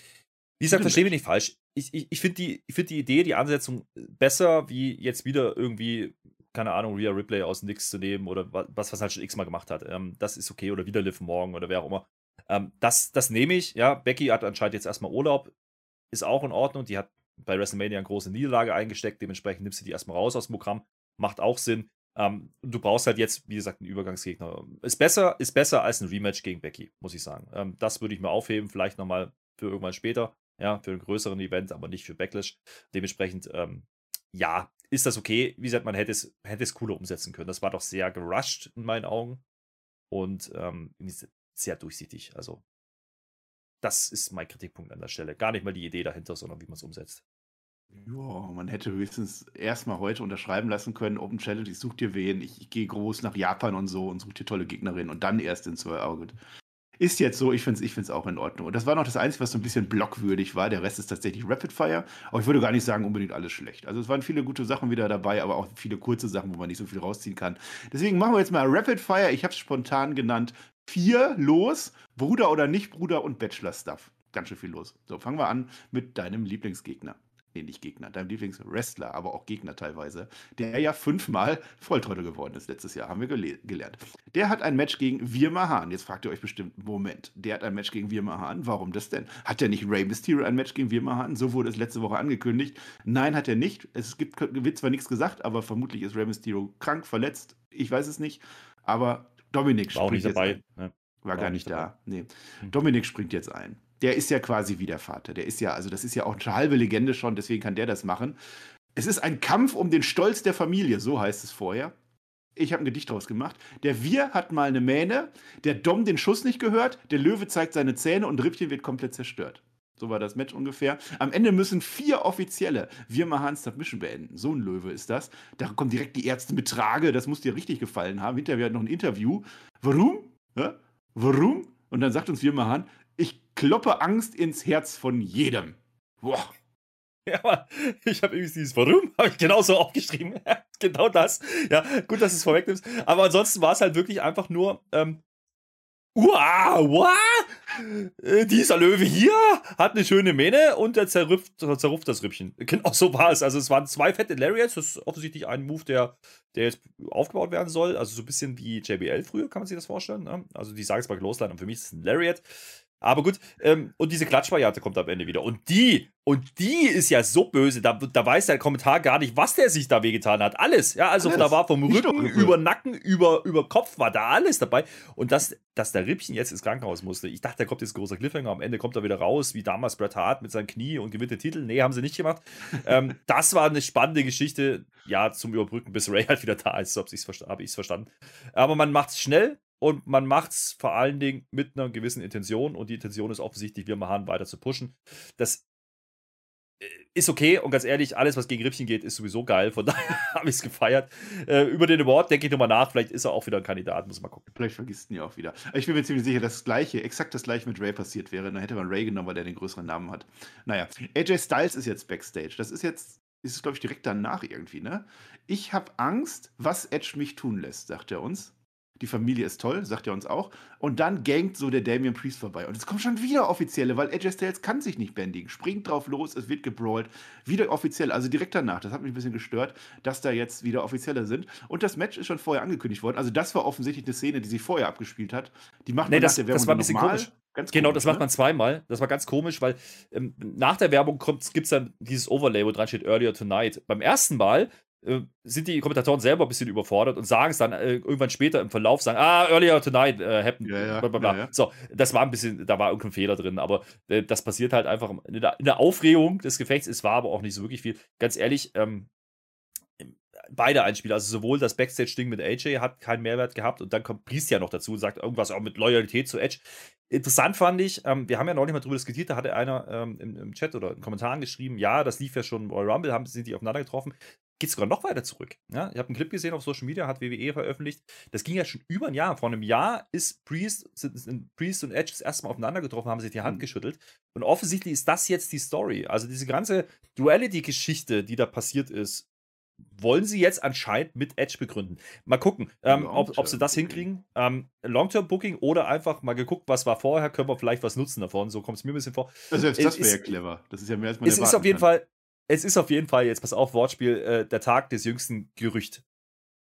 Wie gesagt, verstehe mich nicht falsch. Ich, ich, ich finde die, find die Idee, die Ansetzung besser, wie jetzt wieder irgendwie keine Ahnung, Rhea Ripley aus Nix zu nehmen oder was, was halt schon x-mal gemacht hat. Ähm, das ist okay. Oder wieder Liv Morgan oder wer auch immer. Ähm, das, das nehme ich. Ja, Becky hat anscheinend jetzt erstmal Urlaub. Ist auch in Ordnung. Die hat bei WrestleMania eine große Niederlage eingesteckt. Dementsprechend nimmst du die erstmal raus aus dem Programm. Macht auch Sinn. Ähm, du brauchst halt jetzt, wie gesagt, einen Übergangsgegner. Ist besser, ist besser als ein Rematch gegen Becky, muss ich sagen. Ähm, das würde ich mir aufheben. Vielleicht nochmal für irgendwann später. Ja, für einen größeren Event, aber nicht für Backlash. Dementsprechend, ähm, ja, ist das okay. Wie gesagt, man hätte es, hätte es cooler umsetzen können. Das war doch sehr gerusht in meinen Augen und ähm, sehr durchsichtig. Also, das ist mein Kritikpunkt an der Stelle. Gar nicht mal die Idee dahinter, sondern wie man es umsetzt. Ja, man hätte höchstens erstmal heute unterschreiben lassen können, Open Challenge, ich suche dir wen, ich, ich gehe groß nach Japan und so und suche dir tolle Gegnerinnen und dann erst ins World. Oh, ist jetzt so, ich finde es ich find's auch in Ordnung. Und das war noch das Einzige, was so ein bisschen blockwürdig war. Der Rest ist tatsächlich Rapid Fire. Aber ich würde gar nicht sagen, unbedingt alles schlecht. Also es waren viele gute Sachen wieder dabei, aber auch viele kurze Sachen, wo man nicht so viel rausziehen kann. Deswegen machen wir jetzt mal Rapid Fire. Ich habe es spontan genannt. Vier los, Bruder oder nicht Bruder und Bachelor-Stuff. Ganz schön viel los. So, fangen wir an mit deinem Lieblingsgegner nee, nicht Gegner, deinem Lieblingswrestler, aber auch Gegner teilweise, der ja fünfmal Volltrottel geworden ist letztes Jahr, haben wir gelernt. Der hat ein Match gegen Virma Hahn. Jetzt fragt ihr euch bestimmt, Moment, der hat ein Match gegen Virma Hahn. Warum das denn? Hat der nicht Rey Mysterio ein Match gegen Virma Hahn? So wurde es letzte Woche angekündigt. Nein, hat er nicht. Es gibt, wird zwar nichts gesagt, aber vermutlich ist Rey Mysterio krank, verletzt. Ich weiß es nicht. Aber Dominik War auch nicht dabei. Ne? War, War gar nicht, da. Nee. Hm. Dominik springt jetzt ein der ist ja quasi wie der Vater. Der ist ja, also das ist ja auch eine halbe Legende schon, deswegen kann der das machen. Es ist ein Kampf um den Stolz der Familie, so heißt es vorher. Ich habe ein Gedicht draus gemacht. Der Wir hat mal eine Mähne, der Dom den Schuss nicht gehört, der Löwe zeigt seine Zähne und Rippchen wird komplett zerstört. So war das Match ungefähr. Am Ende müssen vier Offizielle Wirma Submission beenden. So ein Löwe ist das. Da kommen direkt die Ärzte mit Trage. Das muss dir richtig gefallen haben. Hinterher hat noch ein Interview. Warum? Ja? Warum? Und dann sagt uns Wirma ich kloppe Angst ins Herz von jedem. Boah. Ja, aber ich habe irgendwie dieses Warum, habe ich genauso aufgeschrieben. genau das. Ja, gut, dass du es vorwegnimmst. Aber ansonsten war es halt wirklich einfach nur, ähm, uah, äh, dieser Löwe hier hat eine schöne Mähne und der zerrüpft, zerrupft das Rippchen. Genau so war es. Also es waren zwei fette Lariats. Das ist offensichtlich ein Move, der, der jetzt aufgebaut werden soll. Also so ein bisschen wie JBL früher, kann man sich das vorstellen. Ne? Also die sagen es mal Clothesline und für mich ist es ein Lariat. Aber gut, ähm, und diese Klatschvariante kommt am Ende wieder. Und die, und die ist ja so böse, da, da weiß der Kommentar gar nicht, was der sich da wehgetan hat. Alles. Ja, also alles. da war vom Rücken über Nacken, über, über Kopf, war da alles dabei. Und dass, dass der Rippchen jetzt ins Krankenhaus musste. Ich dachte, da kommt jetzt ein großer Cliffhanger. Am Ende kommt er wieder raus, wie damals Bret Hart mit seinem Knie und gewinnt den Titel. Nee, haben sie nicht gemacht. ähm, das war eine spannende Geschichte, ja, zum Überbrücken, bis Ray halt wieder da ist. So habe ich es verstanden. Aber man macht es schnell, und man macht es vor allen Dingen mit einer gewissen Intention. Und die Intention ist offensichtlich, wir machen weiter zu pushen. Das äh, ist okay und ganz ehrlich, alles, was gegen Rippchen geht, ist sowieso geil. Von daher habe ich es gefeiert. Äh, über den Award denke ich nochmal nach. Vielleicht ist er auch wieder ein Kandidat, muss man gucken. Vielleicht vergisst ihn ja auch wieder. Ich bin mir ziemlich sicher, dass das Gleiche, exakt das Gleiche mit Ray passiert wäre. Dann hätte man Ray genommen, weil der den größeren Namen hat. Naja, AJ Styles ist jetzt Backstage. Das ist jetzt, ist es glaube ich direkt danach irgendwie, ne? Ich habe Angst, was Edge mich tun lässt, sagt er uns die Familie ist toll, sagt er uns auch. Und dann gangt so der Damian Priest vorbei. Und es kommt schon wieder offizielle, weil AJ Styles kann sich nicht bändigen. Springt drauf los, es wird gebrawlt. Wieder offiziell, also direkt danach. Das hat mich ein bisschen gestört, dass da jetzt wieder offizielle sind. Und das Match ist schon vorher angekündigt worden. Also das war offensichtlich eine Szene, die sich vorher abgespielt hat. Die macht nee, man das, nach der Werbung das war ein bisschen normal. komisch. Ganz genau, komisch, das macht ne? man zweimal. Das war ganz komisch, weil ähm, nach der Werbung gibt es dann dieses Overlay, wo dran steht Earlier Tonight. Beim ersten Mal sind die Kommentatoren selber ein bisschen überfordert und sagen es dann äh, irgendwann später im Verlauf, sagen, ah, earlier tonight äh, happened. Ja, ja, bla, ja, so, das war ein bisschen, da war irgendein Fehler drin, aber äh, das passiert halt einfach in der, in der, Aufregung des Gefechts. Es war aber auch nicht so wirklich viel. Ganz ehrlich, ähm, beide Einspieler, also sowohl das Backstage-Ding mit AJ hat keinen Mehrwert gehabt und dann kommt Priest ja noch dazu und sagt irgendwas auch mit Loyalität zu Edge. Interessant fand ich, ähm, wir haben ja neulich mal drüber diskutiert, da hatte einer ähm, im, im, Chat oder in Kommentaren geschrieben, ja, das lief ja schon Royal Rumble, haben, sind die aufeinander getroffen geht sogar noch weiter zurück. Ja, ich habe einen Clip gesehen auf Social Media, hat WWE veröffentlicht. Das ging ja schon über ein Jahr. Vor einem Jahr ist Priest, sind, sind Priest und Edge das erste Mal aufeinander getroffen, haben sich die Hand mhm. geschüttelt. Und offensichtlich ist das jetzt die Story. Also diese ganze Duality-Geschichte, die da passiert ist, wollen sie jetzt anscheinend mit Edge begründen. Mal gucken, ähm, ob, ob, sie das hinkriegen. Ähm, Long-Term-Booking oder einfach mal geguckt, was war vorher, können wir vielleicht was nutzen davon. So kommt es mir ein bisschen vor. Also selbst das wäre ja clever. Das ist ja mehr als man Es ist auf jeden kann. Fall es ist auf jeden Fall, jetzt pass auf, Wortspiel, äh, der Tag des jüngsten Gerücht.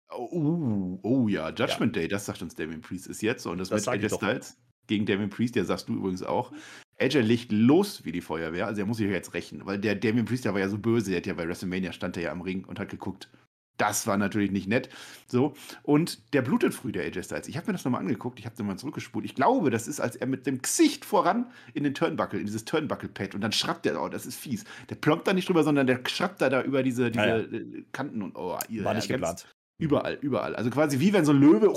Oh, oh ja, Judgment ja. Day, das sagt uns Damien Priest, ist jetzt. Und das, das mit AJ Styles gegen Damien Priest, der sagst du übrigens auch. AJ legt los wie die Feuerwehr, also er muss sich ja jetzt rächen, weil der Damien Priest, der war ja so böse, der hat ja bei WrestleMania stand er ja am Ring und hat geguckt, das war natürlich nicht nett. So. Und der blutet früh, der AJ Styles. Ich habe mir das nochmal angeguckt, ich habe nochmal zurückgespult. Ich glaube, das ist, als er mit dem Gesicht voran in den Turnbuckle, in dieses Turnbuckle-Pad und dann schrappt er, oh, das ist fies. Der plompt da nicht drüber, sondern der schrappt da, da über diese, diese ja, ja. Äh, Kanten und oh, ihr, War nicht geplant. Überall, überall. Also quasi wie wenn so ein Löwe.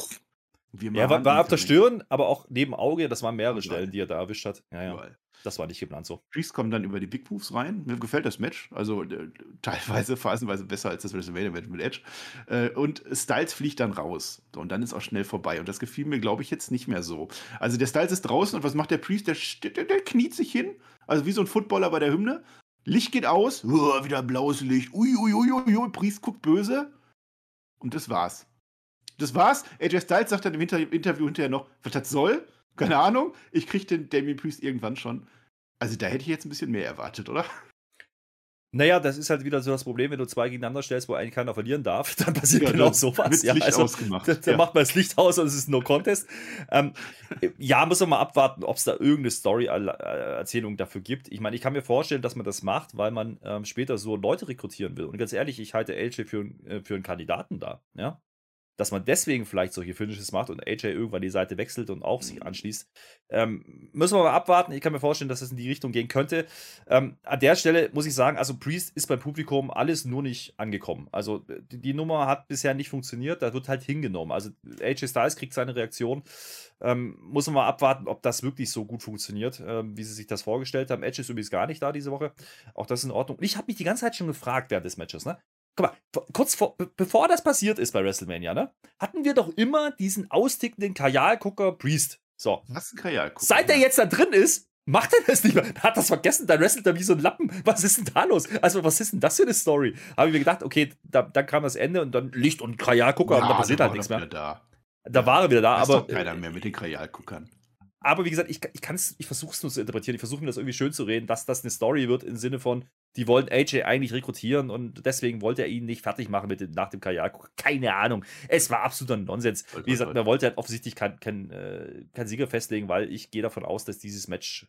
Oh, ja, war, war auf der Stirn, aber auch neben Auge. Das waren mehrere. Stellen, die er da erwischt hat. Ja, ja. Überall. Das war nicht geplant so. Priest kommen dann über die Big Moves rein. Mir gefällt das Match. Also äh, teilweise, phasenweise besser als das WrestleMania-Match mit Edge. Äh, und Styles fliegt dann raus. und dann ist auch schnell vorbei. Und das gefiel mir, glaube ich, jetzt nicht mehr so. Also der Styles ist draußen und was macht der Priest? Der, der, der kniet sich hin. Also wie so ein Footballer bei der Hymne. Licht geht aus. Uah, wieder blaues Licht. Ui, ui, ui, ui, ui. Priest guckt böse. Und das war's. Das war's. AJ Styles sagt dann im Interview hinterher noch, was das soll. Keine Ahnung. Ich kriege den Damien Priest irgendwann schon. Also da hätte ich jetzt ein bisschen mehr erwartet, oder? Naja, das ist halt wieder so das Problem, wenn du zwei gegeneinander stellst, wo eigentlich keiner verlieren darf, dann passiert ja, genau sowas. Ja, Licht also, ausgemacht. Dann, ja. macht man das Licht aus und es ist No Contest. ähm, ja, muss man mal abwarten, ob es da irgendeine Story-Erzählung dafür gibt. Ich meine, ich kann mir vorstellen, dass man das macht, weil man ähm, später so Leute rekrutieren will. Und ganz ehrlich, ich halte LJ für, äh, für einen Kandidaten da. Ja? Dass man deswegen vielleicht solche Finishes macht und AJ irgendwann die Seite wechselt und auch sich mhm. anschließt. Ähm, müssen wir mal abwarten. Ich kann mir vorstellen, dass es in die Richtung gehen könnte. Ähm, an der Stelle muss ich sagen, also Priest ist beim Publikum alles nur nicht angekommen. Also die, die, Nummer hat bisher nicht funktioniert, da wird halt hingenommen. Also AJ Styles kriegt seine Reaktion. Ähm, muss man mal abwarten, ob das wirklich so gut funktioniert, ähm, wie sie sich das vorgestellt haben. Edge ist übrigens gar nicht da diese Woche. Auch das ist in Ordnung. Und ich habe mich die ganze Zeit schon gefragt während des Matches, ne? Guck mal, kurz vor, bevor das passiert ist bei WrestleMania, ne, hatten wir doch immer diesen austickenden Kajalgucker Priest. So. Was ein Kajalgucker? Seit er jetzt da drin ist, macht er das nicht mehr. Hat das vergessen, dann wrestelt er wie so ein Lappen. Was ist denn da los? Also, was ist denn das für eine Story? Habe ich mir gedacht, okay, da, dann kam das Ende und dann Licht und Kajalgucker ja, und da passiert halt nichts mehr. Da. da war er wieder da, aber. Ist doch keiner mehr mit den Kajalguckern aber wie gesagt, ich, ich, ich versuche es nur zu interpretieren. Ich versuche mir das irgendwie schön zu reden, dass das eine Story wird im Sinne von, die wollen AJ eigentlich rekrutieren und deswegen wollte er ihn nicht fertig machen mit dem, nach dem Kajak. Keine Ahnung. Es war absoluter Nonsens. Wie gesagt, man wollte halt offensichtlich keinen kein, äh, kein Sieger festlegen, weil ich gehe davon aus, dass dieses Match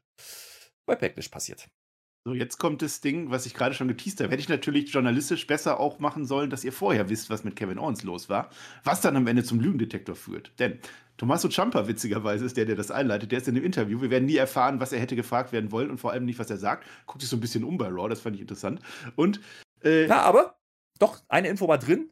bei Backlash passiert. So, jetzt kommt das Ding, was ich gerade schon geteased habe. Hätte ich natürlich journalistisch besser auch machen sollen, dass ihr vorher wisst, was mit Kevin Owens los war, was dann am Ende zum Lügendetektor führt. Denn Tommaso Ciampa, witzigerweise, ist der, der das einleitet. Der ist in dem Interview. Wir werden nie erfahren, was er hätte gefragt werden wollen und vor allem nicht, was er sagt. Guckt sich so ein bisschen um bei Raw, das fand ich interessant. Und. Äh, ja, aber doch, eine Info war drin.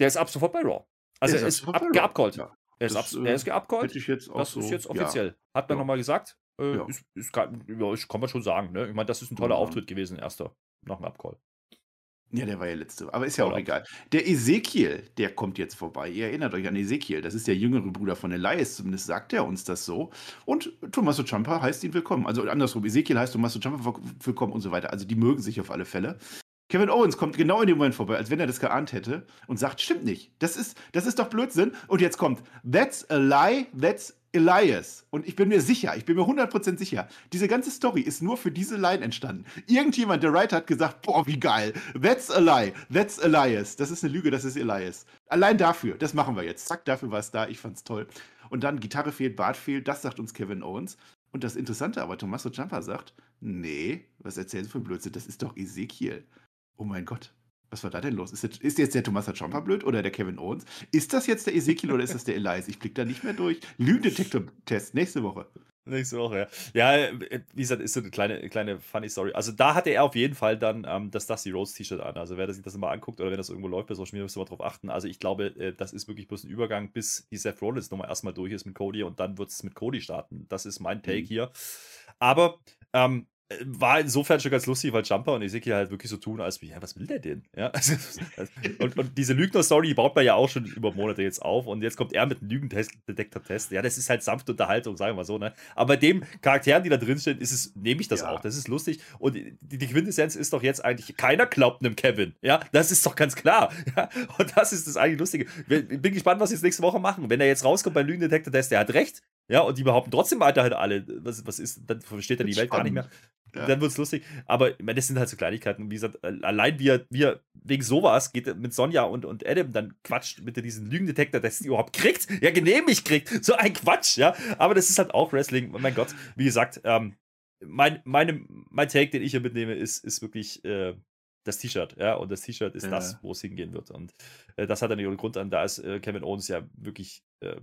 Der ist ab sofort bei Raw. Also er ist, ist ab, geabcallt. Ja. Er ist, das, ab, er ist geabcallt. Das so, ist jetzt offiziell. Ja. Hat man ja. nochmal gesagt. Äh, ja. ist, ist, kann, ja, kann man schon sagen. Ne? Ich meine, das ist ein toller Auftritt gewesen, erster, nach dem Abcall. Ja, der war ja letzte. Aber ist ja auch egal. Der Ezekiel, der kommt jetzt vorbei. Ihr erinnert euch an Ezekiel. Das ist der jüngere Bruder von Elias. Zumindest sagt er uns das so. Und Tommaso Ciampa heißt ihn willkommen. Also andersrum. Ezekiel heißt Tommaso Ciampa willkommen und so weiter. Also die mögen sich auf alle Fälle. Kevin Owens kommt genau in dem Moment vorbei, als wenn er das geahnt hätte und sagt, stimmt nicht. Das ist, das ist doch Blödsinn. Und jetzt kommt, that's a lie, that's Elias, und ich bin mir sicher, ich bin mir 100% sicher, diese ganze Story ist nur für diese Line entstanden. Irgendjemand, der Writer, hat gesagt, boah, wie geil, that's a lie, that's Elias. Das ist eine Lüge, das ist Elias. Allein dafür, das machen wir jetzt. Zack, dafür war es da, ich fand's toll. Und dann Gitarre fehlt, Bart fehlt, das sagt uns Kevin Owens. Und das Interessante aber, Tommaso Ciampa sagt, nee, was erzählen Sie für Blödsinn, das ist doch Ezekiel. Oh mein Gott, was war da denn los? Ist, jetzt, ist jetzt der Tommaso Ciampa blöd oder der Kevin Owens? Ist das jetzt der Ezekiel oder ist das der Elias? Ich blick da nicht mehr durch. Lügendetektor-Test nächste Woche. Nächste Woche, ja. Ja, äh, wie gesagt, ist so eine kleine, kleine funny Story. Also da hatte er auf jeden Fall dann ähm, das Dusty Rose T-Shirt an. Also wer sich das mal anguckt oder wenn das irgendwo läuft bei Social Media, müsst ihr mal drauf achten. Also ich glaube, äh, das ist wirklich bloß ein Übergang, bis die Seth Rollins Nummer erstmal durch ist mit Cody und dann wird es mit Cody starten. Das ist mein Take mhm. hier. Aber ähm, war insofern schon ganz lustig, weil Jumper und Ezekiel halt wirklich so tun, als wie, ja, was will der denn? Ja, also, und, und, diese Lügner-Story baut man ja auch schon über Monate jetzt auf und jetzt kommt er mit einem Lügendetektor-Test. Ja, das ist halt sanfte Unterhaltung, sagen wir mal so, ne? Aber bei dem Charakteren, die da drin stehen, ist es, nehme ich das ja. auch. Das ist lustig. Und die, die, Quintessenz ist doch jetzt eigentlich, keiner glaubt einem Kevin. Ja, das ist doch ganz klar. Ja? Und das ist das eigentlich Lustige. Ich bin gespannt, was sie jetzt nächste Woche machen. Wenn er jetzt rauskommt beim Lügendetektor-Test, der hat recht. Ja, und die behaupten trotzdem weiterhin alle, was, was ist, dann versteht er die Welt spannend. gar nicht mehr. Ja. Dann wird es lustig. Aber meine, das sind halt so Kleinigkeiten. Wie gesagt, allein wie er, wie er wegen sowas geht mit Sonja und, und Adam dann quatscht mit diesem Lügendetektor, dass sie überhaupt kriegt, ja, genehmigt kriegt. So ein Quatsch, ja. Aber das ist halt auch Wrestling. Mein Gott, wie gesagt, ähm, mein, meine, mein Take, den ich hier mitnehme, ist, ist wirklich äh, das T-Shirt, ja, und das T-Shirt ist ja. das, wo es hingehen wird. Und äh, das hat dann ihren Grund an, da ist äh, Kevin Owens ja wirklich äh,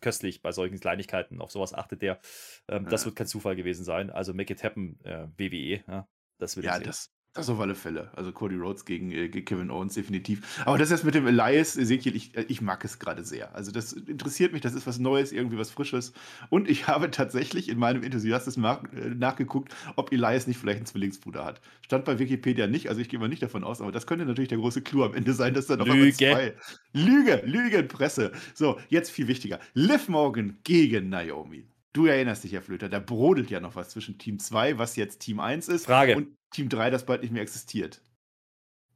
köstlich bei solchen Kleinigkeiten, auf sowas achtet der. Ähm, ja. Das wird kein Zufall gewesen sein. Also make it happen, äh, WWE, ja, das wird Ja, das, das auf alle Fälle. Also Cody Rhodes gegen, äh, Kevin Owens definitiv. Aber das jetzt mit dem Elias Ezekiel, ich, äh, ich mag es gerade sehr. Also das interessiert mich, das ist was Neues, irgendwie was Frisches. Und ich habe tatsächlich in meinem Enthusiasmus nach, äh, nachgeguckt, ob Elias nicht vielleicht einen Zwillingsbruder hat. Stand bei Wikipedia nicht, also ich gehe mal nicht davon aus, aber das könnte natürlich der große Clou am Ende sein, dass da noch Lüge. zwei. Lüge, Lügenpresse. So, jetzt viel wichtiger. Liv Morgan gegen Naomi. Du erinnerst dich, Herr Flöter, da brodelt ja noch was zwischen Team 2, was jetzt Team 1 ist, Frage. und Team 3, das bald nicht mehr existiert.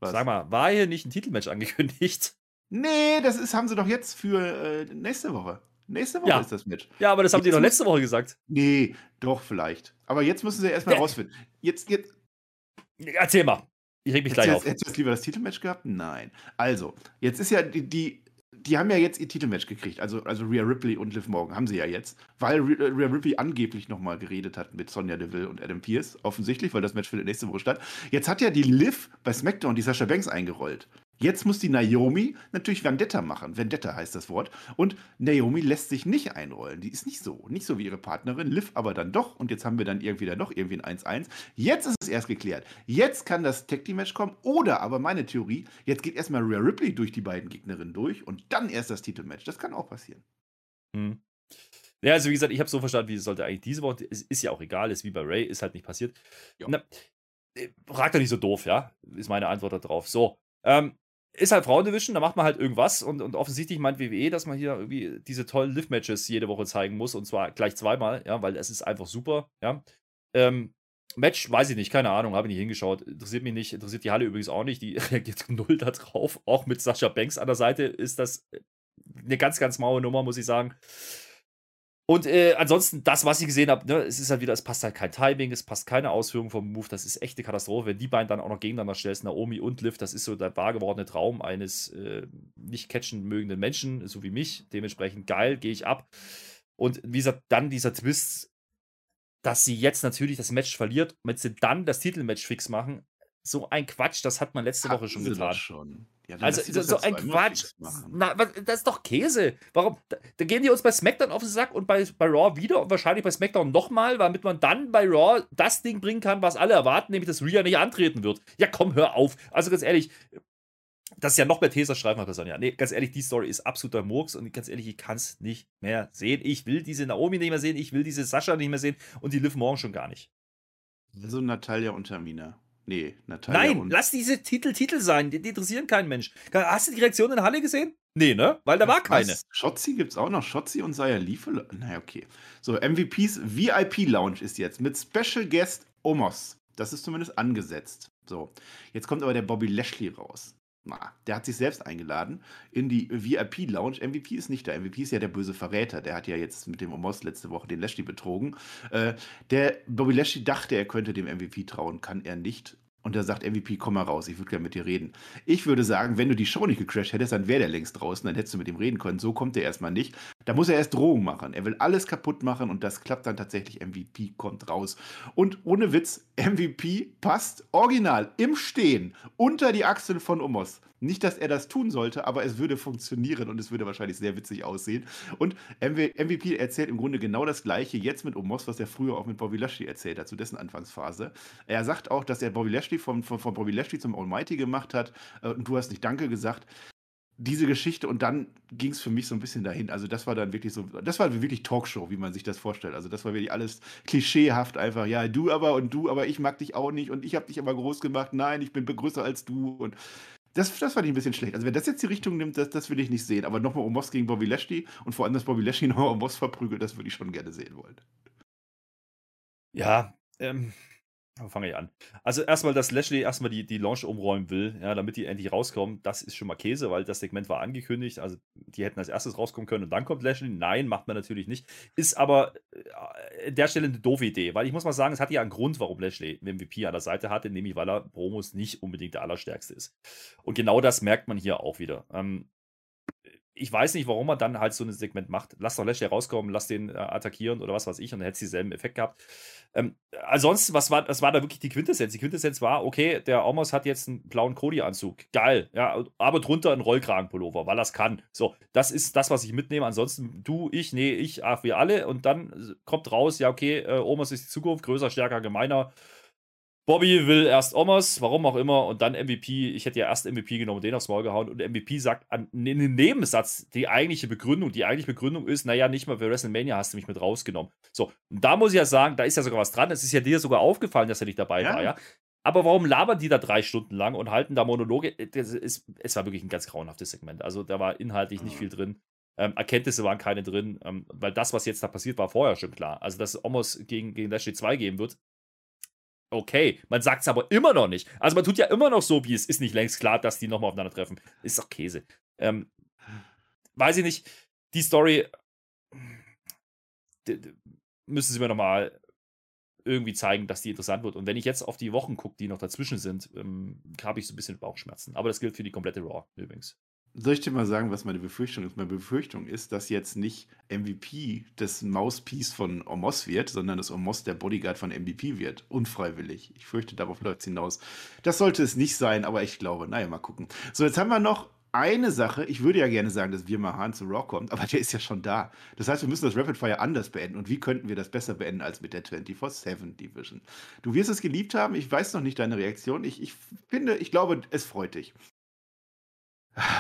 Was? Sag mal, war hier nicht ein Titelmatch angekündigt? Nee, das ist, haben sie doch jetzt für äh, nächste Woche. Nächste Woche ja. ist das Match. Ja, aber das haben jetzt die doch letzte Woche gesagt. Nee, doch, vielleicht. Aber jetzt müssen sie erstmal ja. rausfinden. Jetzt, jetzt. Erzähl mal. Ich reg mich gleich jetzt, auf. Hättest du lieber das Titelmatch gehabt? Nein. Also, jetzt ist ja die, die die haben ja jetzt ihr Titelmatch gekriegt, also, also Rhea Ripley und Liv Morgan haben sie ja jetzt, weil äh, Rhea Ripley angeblich nochmal geredet hat mit Sonja Deville und Adam Pierce, offensichtlich, weil das Match findet nächste Woche statt. Jetzt hat ja die Liv bei SmackDown die Sasha Banks eingerollt. Jetzt muss die Naomi natürlich Vendetta machen. Vendetta heißt das Wort. Und Naomi lässt sich nicht einrollen. Die ist nicht so. Nicht so wie ihre Partnerin. Liv aber dann doch. Und jetzt haben wir dann irgendwie dann doch irgendwie ein 1-1. Jetzt ist es erst geklärt. Jetzt kann das Tag Team Match kommen. Oder aber meine Theorie, jetzt geht erstmal Rhea Ripley durch die beiden Gegnerinnen durch und dann erst das Titelmatch. Das kann auch passieren. Hm. Ja, also wie gesagt, ich habe so verstanden, wie es sollte eigentlich diese Woche. Es ist ja auch egal, ist wie bei Ray, ist halt nicht passiert. Na, äh, fragt doch nicht so doof, ja? Ist meine Antwort darauf. So. Ähm, ist halt Frauendivision, da macht man halt irgendwas und, und offensichtlich meint WWE, dass man hier irgendwie diese tollen Lift-Matches jede Woche zeigen muss und zwar gleich zweimal, ja, weil es ist einfach super, ja. Ähm, Match, weiß ich nicht, keine Ahnung, habe ich nicht hingeschaut, interessiert mich nicht, interessiert die Halle übrigens auch nicht, die reagiert null da drauf, auch mit Sascha Banks an der Seite ist das eine ganz, ganz maue Nummer, muss ich sagen. Und äh, ansonsten, das, was ich gesehen habe, ne, es ist halt wieder, es passt halt kein Timing, es passt keine Ausführung vom Move, das ist echt eine Katastrophe. Wenn die beiden dann auch noch gegeneinander stellst, Naomi und Liv, das ist so der wahr gewordene Traum eines äh, nicht catchen mögenden Menschen, so wie mich. Dementsprechend geil, gehe ich ab. Und wie gesagt, dann dieser Twist, dass sie jetzt natürlich das Match verliert, wenn sie dann das Titelmatch fix machen, so ein Quatsch, das hat man letzte Woche schon getan. Schon. Ja, also so, ein Quatsch. Na, das ist doch Käse. Warum? Da, da, gehen die uns bei SmackDown auf den Sack und bei, bei Raw wieder und wahrscheinlich bei SmackDown nochmal, damit man dann bei Raw das Ding bringen kann, was alle erwarten, nämlich dass Rhea nicht antreten wird. Ja, komm, hör auf. Also ganz ehrlich, das ist ja noch mehr Teser schreiben wir Sonja. Nee, ganz ehrlich, die Story ist absoluter Murks und ganz ehrlich, ich kann es nicht mehr sehen. Ich will diese Naomi nicht mehr sehen, ich will diese Sascha nicht mehr sehen und die Liv morgen schon gar nicht. Also Natalia und Tamina. Nee, Natalia. Nein, lass diese Titel Titel sein. Die, die, interessieren keinen Mensch. Hast du die Reaktion in Halle gesehen? Nee, ne? Weil da war keine. Was? Schotzi gibt's auch noch. Schotzi und Saya Liefele. Naja, okay. So, MVPs VIP Lounge ist jetzt mit Special Guest Omos. Das ist zumindest angesetzt. So, jetzt kommt aber der Bobby Lashley raus der hat sich selbst eingeladen in die VIP-Lounge. MVP ist nicht da. MVP ist ja der böse Verräter. Der hat ja jetzt mit dem Omos letzte Woche den Lashley betrogen. Äh, der Bobby Lashley dachte, er könnte dem MVP trauen, kann er nicht. Und er sagt, MVP, komm mal raus, ich würde gerne mit dir reden. Ich würde sagen, wenn du die Show nicht gecrashed hättest, dann wäre der längst draußen, dann hättest du mit ihm reden können. So kommt er erstmal nicht. Da muss er erst Drohungen machen. Er will alles kaputt machen und das klappt dann tatsächlich. MVP kommt raus. Und ohne Witz, MVP passt original im Stehen unter die Achseln von Omos. Nicht, dass er das tun sollte, aber es würde funktionieren und es würde wahrscheinlich sehr witzig aussehen. Und MVP erzählt im Grunde genau das Gleiche jetzt mit Omos, was er früher auch mit Bobby Lashley erzählt hat, zu dessen Anfangsphase. Er sagt auch, dass er Bobby Lashley von, von, von Bobby Lashley zum Almighty gemacht hat äh, und du hast nicht Danke gesagt diese Geschichte und dann ging es für mich so ein bisschen dahin. Also das war dann wirklich so, das war wirklich Talkshow, wie man sich das vorstellt. Also das war wirklich alles klischeehaft einfach. Ja, du aber und du, aber ich mag dich auch nicht und ich habe dich aber groß gemacht. Nein, ich bin größer als du und das, das fand ich ein bisschen schlecht. Also, wenn das jetzt die Richtung nimmt, das, das will ich nicht sehen. Aber nochmal Omos gegen Bobby Lashley und vor allem, dass Bobby Lashley nochmal Omos verprügelt, das würde ich schon gerne sehen wollen. Ja, ähm, wo fange ich an? Also erstmal, dass Lashley erstmal die, die Launch umräumen will, ja, damit die endlich rauskommen, das ist schon mal Käse, weil das Segment war angekündigt. Also die hätten als erstes rauskommen können und dann kommt Lashley. Nein, macht man natürlich nicht. Ist aber äh, an der Stelle eine doofe Idee, weil ich muss mal sagen, es hat ja einen Grund, warum Lashley einen MVP an der Seite hatte, nämlich weil er Promos nicht unbedingt der Allerstärkste ist. Und genau das merkt man hier auch wieder. Ähm, ich weiß nicht, warum man dann halt so ein Segment macht. Lass doch Lashley rauskommen, lass den äh, attackieren oder was weiß ich und dann hätte es dieselben Effekt gehabt. Ähm, ansonsten, was war, was war da wirklich die Quintessenz? Die Quintessenz war, okay, der Omos hat jetzt einen blauen Cody-Anzug. Geil, ja, aber drunter ein Rollkragenpullover, weil es kann. So, das ist das, was ich mitnehme. Ansonsten, du, ich, nee, ich, ach, wir alle. Und dann kommt raus, ja, okay, äh, Omos ist die Zukunft, größer, stärker, gemeiner. Bobby will erst Omos, warum auch immer, und dann MVP. Ich hätte ja erst MVP genommen, den aufs Maul gehauen. Und MVP sagt an, in einem Nebensatz die eigentliche Begründung. Die eigentliche Begründung ist, naja, nicht mal für WrestleMania hast du mich mit rausgenommen. So, und da muss ich ja sagen, da ist ja sogar was dran. Es ist ja dir sogar aufgefallen, dass er nicht dabei ja. war, ja. Aber warum labern die da drei Stunden lang und halten da Monologe? Das ist, es war wirklich ein ganz grauenhaftes Segment. Also da war inhaltlich nicht viel drin. Ähm, Erkenntnisse waren keine drin, ähm, weil das, was jetzt da passiert, war vorher schon klar. Also, dass Omos gegen, gegen Lashley 2 geben wird, okay. Man sagt es aber immer noch nicht. Also man tut ja immer noch so, wie es ist nicht längst klar, dass die nochmal aufeinandertreffen. Ist doch Käse. Ähm, weiß ich nicht. Die Story müssen sie mir nochmal irgendwie zeigen, dass die interessant wird. Und wenn ich jetzt auf die Wochen gucke, die noch dazwischen sind, ähm, habe ich so ein bisschen Bauchschmerzen. Aber das gilt für die komplette Raw übrigens. Soll ich dir mal sagen, was meine Befürchtung ist? Meine Befürchtung ist, dass jetzt nicht MVP das Mousepiece von Omos wird, sondern dass Omos der Bodyguard von MVP wird. Unfreiwillig. Ich fürchte, darauf läuft es hinaus. Das sollte es nicht sein, aber ich glaube, naja, mal gucken. So, jetzt haben wir noch eine Sache. Ich würde ja gerne sagen, dass wir mal Hahn zu Raw kommt, aber der ist ja schon da. Das heißt, wir müssen das Rapid Fire anders beenden. Und wie könnten wir das besser beenden als mit der 24-7 Division? Du wirst es geliebt haben. Ich weiß noch nicht deine Reaktion. Ich, ich finde, ich glaube, es freut dich.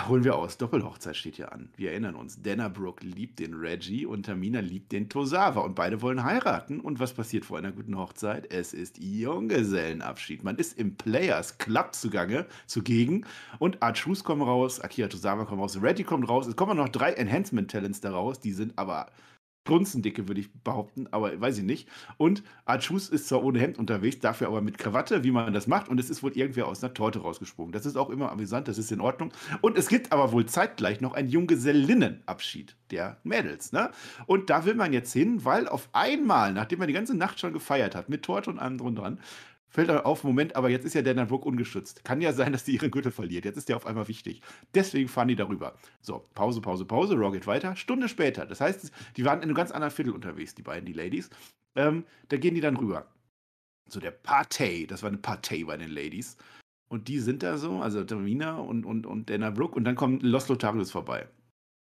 Holen wir aus. Doppelhochzeit steht ja an. Wir erinnern uns. Dana Brooke liebt den Reggie und Tamina liebt den Tosawa. Und beide wollen heiraten. Und was passiert vor einer guten Hochzeit? Es ist Junggesellenabschied. Man ist im Players Club zugange, zugegen. Und Archus kommen raus, Akira Tosawa kommt raus, Reggie kommt raus. Es kommen noch drei Enhancement-Talents daraus. Die sind aber Strunzendicke, würde ich behaupten, aber weiß ich nicht. Und Archus ist zwar ohne Hemd unterwegs, dafür aber mit Krawatte, wie man das macht. Und es ist wohl irgendwer aus einer Torte rausgesprungen. Das ist auch immer amüsant, das ist in Ordnung. Und es gibt aber wohl zeitgleich noch einen Junggesellinnenabschied der Mädels. Ne? Und da will man jetzt hin, weil auf einmal, nachdem man die ganze Nacht schon gefeiert hat, mit Torte und allem drum dran, fällt auf, Moment, aber jetzt ist ja Dana Brooke ungeschützt. Kann ja sein, dass die ihren Gürtel verliert. Jetzt ist der auf einmal wichtig. Deswegen fahren die darüber. So, Pause, Pause, Pause, geht weiter. Stunde später. Das heißt, die waren in einem ganz anderen Viertel unterwegs, die beiden, die Ladies. Ähm, da gehen die dann rüber. So, der Partey, das war eine Partey bei den Ladies. Und die sind da so, also Tamina und, und, und Dana Brooke. Und dann kommt Los Lotarius vorbei.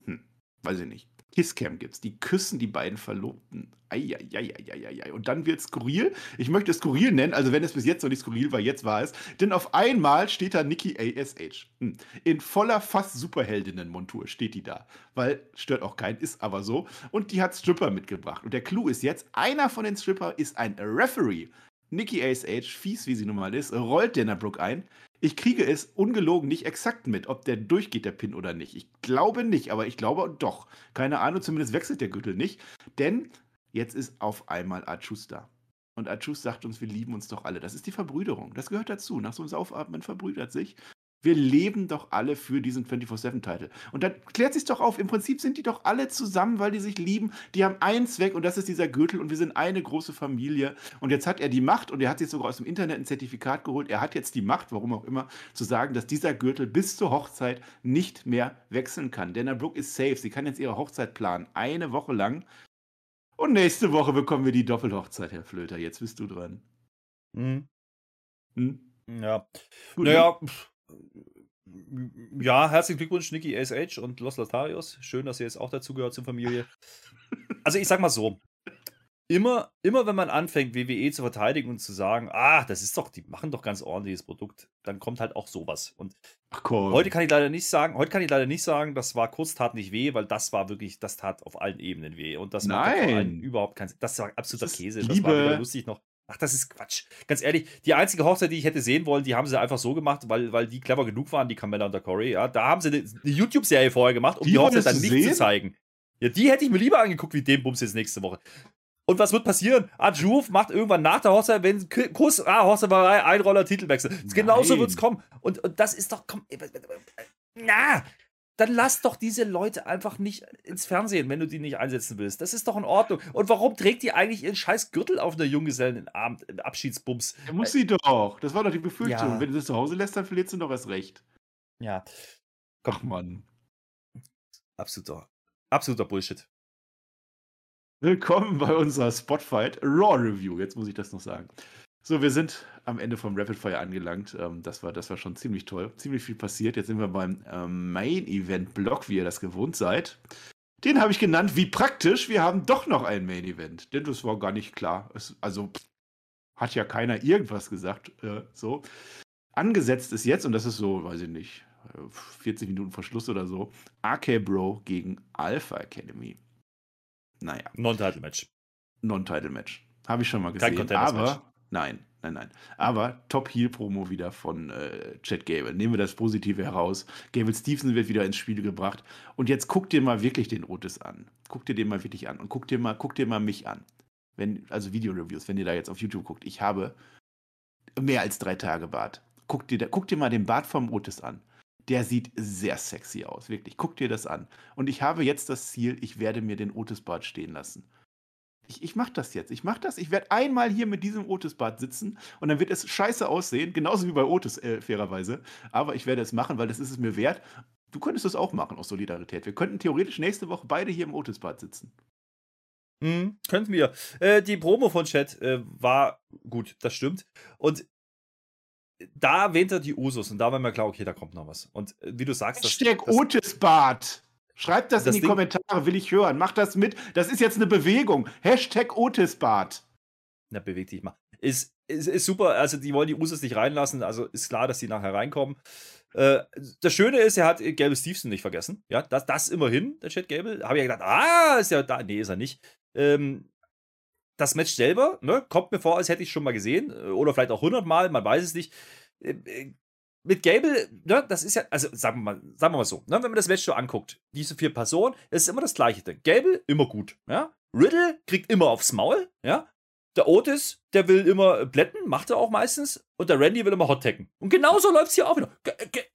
Hm, weiß ich nicht. Kisscam gibt's. Die küssen die beiden Verlobten. Eieieiei. Und dann wird skurril. Ich möchte skurril nennen, also wenn es bis jetzt noch nicht skurril war, jetzt war es. Denn auf einmal steht da Nikki ASH. Hm. In voller fast Superheldinnen-Montur steht die da. Weil stört auch keinen, ist aber so. Und die hat Stripper mitgebracht. Und der Clou ist jetzt, einer von den Stripper ist ein Referee. Nikki ASH, fies wie sie nun mal ist, rollt Dana Brooke ein. Ich kriege es ungelogen nicht exakt mit, ob der durchgeht, der Pin oder nicht. Ich glaube nicht, aber ich glaube doch. Keine Ahnung, zumindest wechselt der Gürtel nicht. Denn jetzt ist auf einmal Achus da. Und Achus sagt uns, wir lieben uns doch alle. Das ist die Verbrüderung. Das gehört dazu. Nach so einem Saufatmen verbrüdert sich. Wir leben doch alle für diesen 24-7-Titel. Und dann klärt sich doch auf, im Prinzip sind die doch alle zusammen, weil die sich lieben. Die haben einen Zweck und das ist dieser Gürtel und wir sind eine große Familie. Und jetzt hat er die Macht und er hat sich sogar aus dem Internet ein Zertifikat geholt. Er hat jetzt die Macht, warum auch immer, zu sagen, dass dieser Gürtel bis zur Hochzeit nicht mehr wechseln kann. Dana Brooke ist safe. Sie kann jetzt ihre Hochzeit planen. Eine Woche lang. Und nächste Woche bekommen wir die Doppelhochzeit, Herr Flöter. Jetzt bist du dran. Hm. Hm? Ja. Gut, naja. Ne? Ja, herzlichen Glückwunsch, Niki ASH und Los Lotarios. Schön, dass ihr jetzt auch dazugehört zur Familie. Also, ich sag mal so: immer, immer wenn man anfängt, WWE zu verteidigen und zu sagen, ah, das ist doch, die machen doch ganz ordentliches Produkt, dann kommt halt auch sowas. Und Ach, cool. heute kann ich leider nicht sagen, heute kann ich leider nicht sagen, das war kurz tat nicht weh, weil das war wirklich, das tat auf allen Ebenen weh. Und das Nein. überhaupt kein, das war absoluter das Käse. Das war wieder lustig noch. Ach, das ist Quatsch. Ganz ehrlich, die einzige Hochzeit, die ich hätte sehen wollen, die haben sie einfach so gemacht, weil, weil die clever genug waren, die Carmella und der Corey. Ja, da haben sie eine, eine YouTube-Serie vorher gemacht, um die, die Hochzeit dann nicht sehen? zu zeigen. Ja, die hätte ich mir lieber angeguckt, wie den Bums jetzt nächste Woche. Und was wird passieren? Ajuv macht irgendwann nach der Hochzeit, wenn Kuss, ah, Hochzeit Einroller, Titelwechsel. Genauso wird es kommen. Und, und das ist doch, komm, na, dann lass doch diese Leute einfach nicht ins Fernsehen, wenn du die nicht einsetzen willst. Das ist doch in Ordnung. Und warum trägt die eigentlich ihren scheiß Gürtel auf einer Junggesellenabschiedsbums? Ja, muss sie doch. Das war doch die Befürchtung. Ja. Wenn du das zu Hause lässt, dann verlierst du doch erst recht. Ja. Komm. Ach, Mann. Absoluter, absoluter Bullshit. Willkommen bei unserer Spotfight Raw Review. Jetzt muss ich das noch sagen. So, wir sind am Ende vom Rapid Fire angelangt. Ähm, das, war, das war schon ziemlich toll. Ziemlich viel passiert. Jetzt sind wir beim ähm, Main Event Block, wie ihr das gewohnt seid. Den habe ich genannt, wie praktisch. Wir haben doch noch ein Main Event. Denn das war gar nicht klar. Es, also hat ja keiner irgendwas gesagt. Äh, so. Angesetzt ist jetzt, und das ist so, weiß ich nicht, 40 Minuten vor Schluss oder so, AK Bro gegen Alpha Academy. Naja. Non-Title-Match. Non-Title-Match. Habe ich schon mal gesehen. Kein aber Nein, nein, nein. Aber Top-Heel-Promo wieder von äh, Chad Gable. Nehmen wir das Positive heraus. Gable Stevenson wird wieder ins Spiel gebracht. Und jetzt guck dir mal wirklich den Otis an. Guck dir den mal wirklich an. Und guck dir mal, guck dir mal mich an. Wenn, also Video-Reviews, wenn ihr da jetzt auf YouTube guckt. Ich habe mehr als drei Tage Bart. Guck dir, guck dir mal den Bart vom Otis an. Der sieht sehr sexy aus, wirklich. Guck dir das an. Und ich habe jetzt das Ziel, ich werde mir den Otis-Bart stehen lassen. Ich, ich mache das jetzt. Ich mache das. Ich werde einmal hier mit diesem Otis-Bad sitzen und dann wird es scheiße aussehen, genauso wie bei Otis, äh, fairerweise. Aber ich werde es machen, weil das ist es mir wert. Du könntest das auch machen aus Solidarität. Wir könnten theoretisch nächste Woche beide hier im Otisbad sitzen. Mhm, könnten wir. Äh, die Promo von Chat äh, war gut, das stimmt. Und da erwähnt er die Usos und da war mir klar, okay, da kommt noch was. Und äh, wie du sagst, das. Hashtag Otisbad. Schreibt das, das in die Ding, Kommentare, will ich hören. Macht das mit. Das ist jetzt eine Bewegung. Hashtag Otisbad. Na, beweg dich mal. Ist, ist, ist super. Also, die wollen die Usos nicht reinlassen. Also, ist klar, dass die nachher reinkommen. Äh, das Schöne ist, er hat Gable Stevenson nicht vergessen. Ja, das, das immerhin, der Chat Gable. Habe ich ja gedacht, ah, ist ja da. Nee, ist er nicht. Ähm, das Match selber, ne, kommt mir vor, als hätte ich es schon mal gesehen. Äh, oder vielleicht auch hundertmal, man weiß es nicht. Mit Gable, ne, das ist ja, also sagen wir mal, sagen wir mal so, ne, wenn man das Match so anguckt, diese vier Personen, das ist immer das gleiche Ding. Gable, immer gut, ja. Riddle kriegt immer aufs Maul, ja. Der Otis, der will immer blätten, macht er auch meistens. Und der Randy will immer hottacken. Und genauso läuft es hier auch wieder.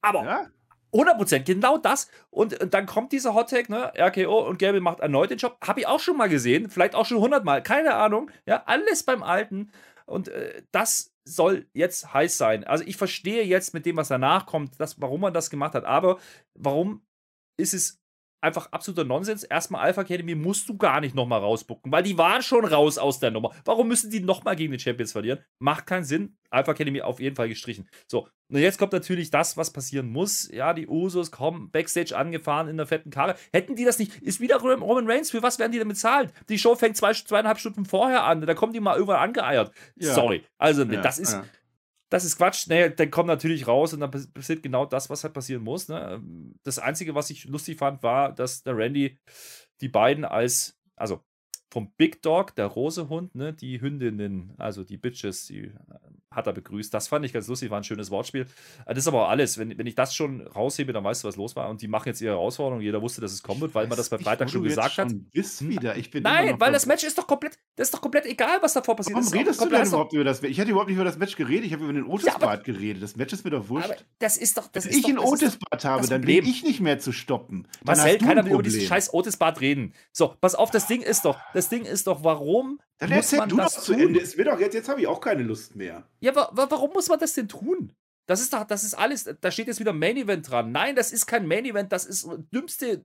Aber ja. 100%, genau das. Und, dann kommt dieser Hottag, ne, RKO und Gable macht erneut den Job. Habe ich auch schon mal gesehen, vielleicht auch schon 100 Mal, keine Ahnung. Ja, alles beim Alten. Und äh, das soll jetzt heiß sein. Also ich verstehe jetzt mit dem, was danach kommt, das, warum man das gemacht hat. Aber warum ist es einfach absoluter Nonsens. Erstmal Alpha Academy musst du gar nicht nochmal rausbucken, weil die waren schon raus aus der Nummer. Warum müssen die nochmal gegen die Champions verlieren? Macht keinen Sinn. Alpha Academy auf jeden Fall gestrichen. So, und jetzt kommt natürlich das, was passieren muss. Ja, die Usos kommen Backstage angefahren in der fetten Karre. Hätten die das nicht, ist wieder Roman Reigns, für was werden die denn bezahlt? Die Show fängt zwei, zweieinhalb Stunden vorher an, da kommen die mal irgendwann angeeiert. Ja. Sorry. Also, ja, das ist, ja das ist Quatsch. Nee, dann kommt natürlich raus und dann passiert genau das, was halt passieren muss. Ne? Das Einzige, was ich lustig fand, war, dass der Randy die beiden als, also vom Big Dog, der Rosehund, ne, die Hündinnen, also die Bitches, die hat er begrüßt. Das fand ich ganz lustig, war ein schönes Wortspiel. Äh, das ist aber auch alles. Wenn, wenn ich das schon raushebe, dann weißt du, was los war. Und die machen jetzt ihre Herausforderung. Jeder wusste, dass es kommen wird, weil man das bei Freitag schon gesagt schon hat. Wieder. Ich bin Nein, weil das Match ist doch komplett, das ist doch komplett egal, was davor passiert Warum ist. Redest du denn überhaupt über das Match? Ich hatte überhaupt nicht über das Match geredet. Ich habe über den Otisbad ja, geredet. Das Match ist mir doch wurscht. das ist doch. Das Wenn ist ich ein Otisbad habe, dann bin ich nicht mehr zu stoppen. Dann Marcel, keiner will über dieses scheiß Otisbad reden. So, pass auf, das Ding ist doch, das Ding ist doch, warum dann erzähl du das zu Ende. Es wird doch jetzt, jetzt habe ich auch keine Lust mehr. Ja, wa warum muss man das denn tun? Das ist doch, das ist alles, da steht jetzt wieder Main Event dran. Nein, das ist kein Main Event, das ist dümmste,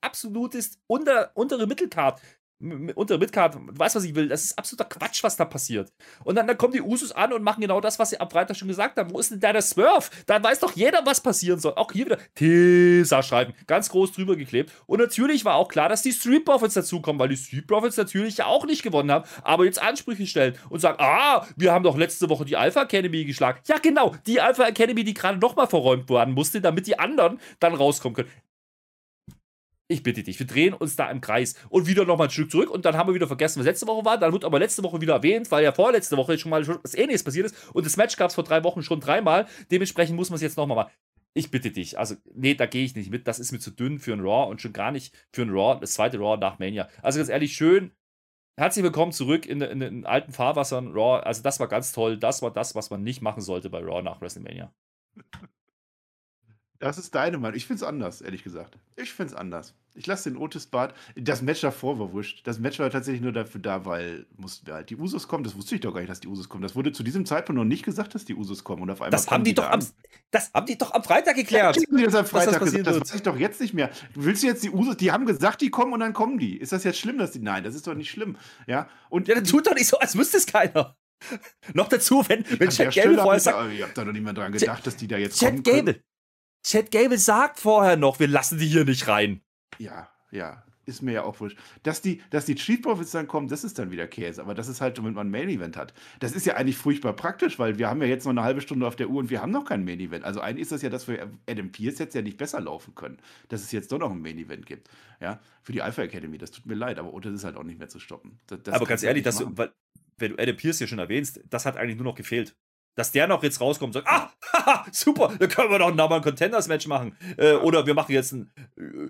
absolutes unter, untere Mittelcard unter Midcard, du weißt, was ich will. Das ist absoluter Quatsch, was da passiert. Und dann, dann kommen die Usus an und machen genau das, was sie am Freitag schon gesagt haben. Wo ist denn da der Smurf? Da weiß doch jeder, was passieren soll. Auch hier wieder Tesa schreiben. Ganz groß drüber geklebt. Und natürlich war auch klar, dass die Street Profits dazukommen, weil die Street Profits natürlich ja auch nicht gewonnen haben, aber jetzt Ansprüche stellen und sagen, ah, wir haben doch letzte Woche die Alpha Academy geschlagen. Ja, genau, die Alpha Academy, die gerade nochmal verräumt werden musste, damit die anderen dann rauskommen können. Ich bitte dich, wir drehen uns da im Kreis und wieder nochmal ein Stück zurück und dann haben wir wieder vergessen, was letzte Woche war. Dann wird aber letzte Woche wieder erwähnt, weil ja vorletzte Woche schon mal was Ähnliches passiert ist und das Match gab es vor drei Wochen schon dreimal. Dementsprechend muss man es jetzt nochmal machen. Ich bitte dich, also nee, da gehe ich nicht mit. Das ist mir zu dünn für ein Raw und schon gar nicht für ein Raw, das zweite Raw nach Mania. Also ganz ehrlich, schön. Herzlich willkommen zurück in, in, in alten Fahrwassern Raw. Also das war ganz toll. Das war das, was man nicht machen sollte bei Raw nach WrestleMania. Das ist deine Meinung. Ich finde es anders, ehrlich gesagt. Ich finde es anders. Ich lasse den Otis Bart. Das Match davor war wurscht. Das Match war tatsächlich nur dafür da, weil mussten wir halt die Usos kommen. Das wusste ich doch gar nicht, dass die Usos kommen. Das wurde zu diesem Zeitpunkt noch nicht gesagt, dass die Usos kommen. Und auf einmal das haben die, die doch am, das haben die doch am Freitag geklärt. Ja, die das am Freitag das gesagt. Das weiß ich doch jetzt nicht mehr. Willst du jetzt die Usos? Die haben gesagt, die kommen und dann kommen die. Ist das jetzt schlimm, dass die? Nein, das ist doch nicht schlimm. Ja. Und ja, dann tut doch nicht so, als wüsste es keiner. Noch dazu, wenn, wenn Chad Gable vorher sagt. Ich hab da noch nicht mehr dran gedacht, dass die da jetzt Chad kommen. Chad Gable. Chad Gable sagt vorher noch, wir lassen die hier nicht rein. Ja, ja. Ist mir ja auch wurscht. Dass die, dass die Street Profits dann kommen, das ist dann wieder Käse. Aber das ist halt, wenn man ein Main Event hat. Das ist ja eigentlich furchtbar praktisch, weil wir haben ja jetzt noch eine halbe Stunde auf der Uhr und wir haben noch kein Main Event. Also eigentlich ist das ja, dass wir Adam Pierce jetzt ja nicht besser laufen können. Dass es jetzt doch noch ein Main Event gibt. Ja, für die Alpha Academy. Das tut mir leid, aber Otis ist halt auch nicht mehr zu stoppen. Das, das aber ganz ehrlich, dass du, weil, wenn du Adam Pierce hier schon erwähnst, das hat eigentlich nur noch gefehlt dass der noch jetzt rauskommt und sagt, ah, haha, super, dann können wir doch nochmal ein Contenders-Match machen. Äh, oder wir machen jetzt ein äh,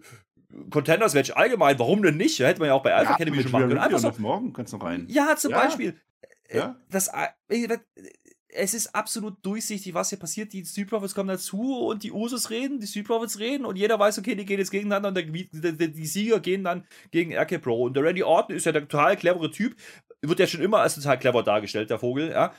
Contenders-Match allgemein. Warum denn nicht? Hätte man ja auch bei Alpha ja, Academy schon machen können. Einfach so. morgen kannst du rein. Ja, zum ja. Beispiel. Äh, ja. Das, äh, es ist absolut durchsichtig, was hier passiert. Die Street Profits kommen dazu und die Usos reden, die Street Profits reden und jeder weiß, okay, die gehen jetzt gegeneinander und der, die, die Sieger gehen dann gegen RK Pro. Und der Randy Orton ist ja der total clevere Typ, wird ja schon immer als total clever dargestellt, der Vogel, ja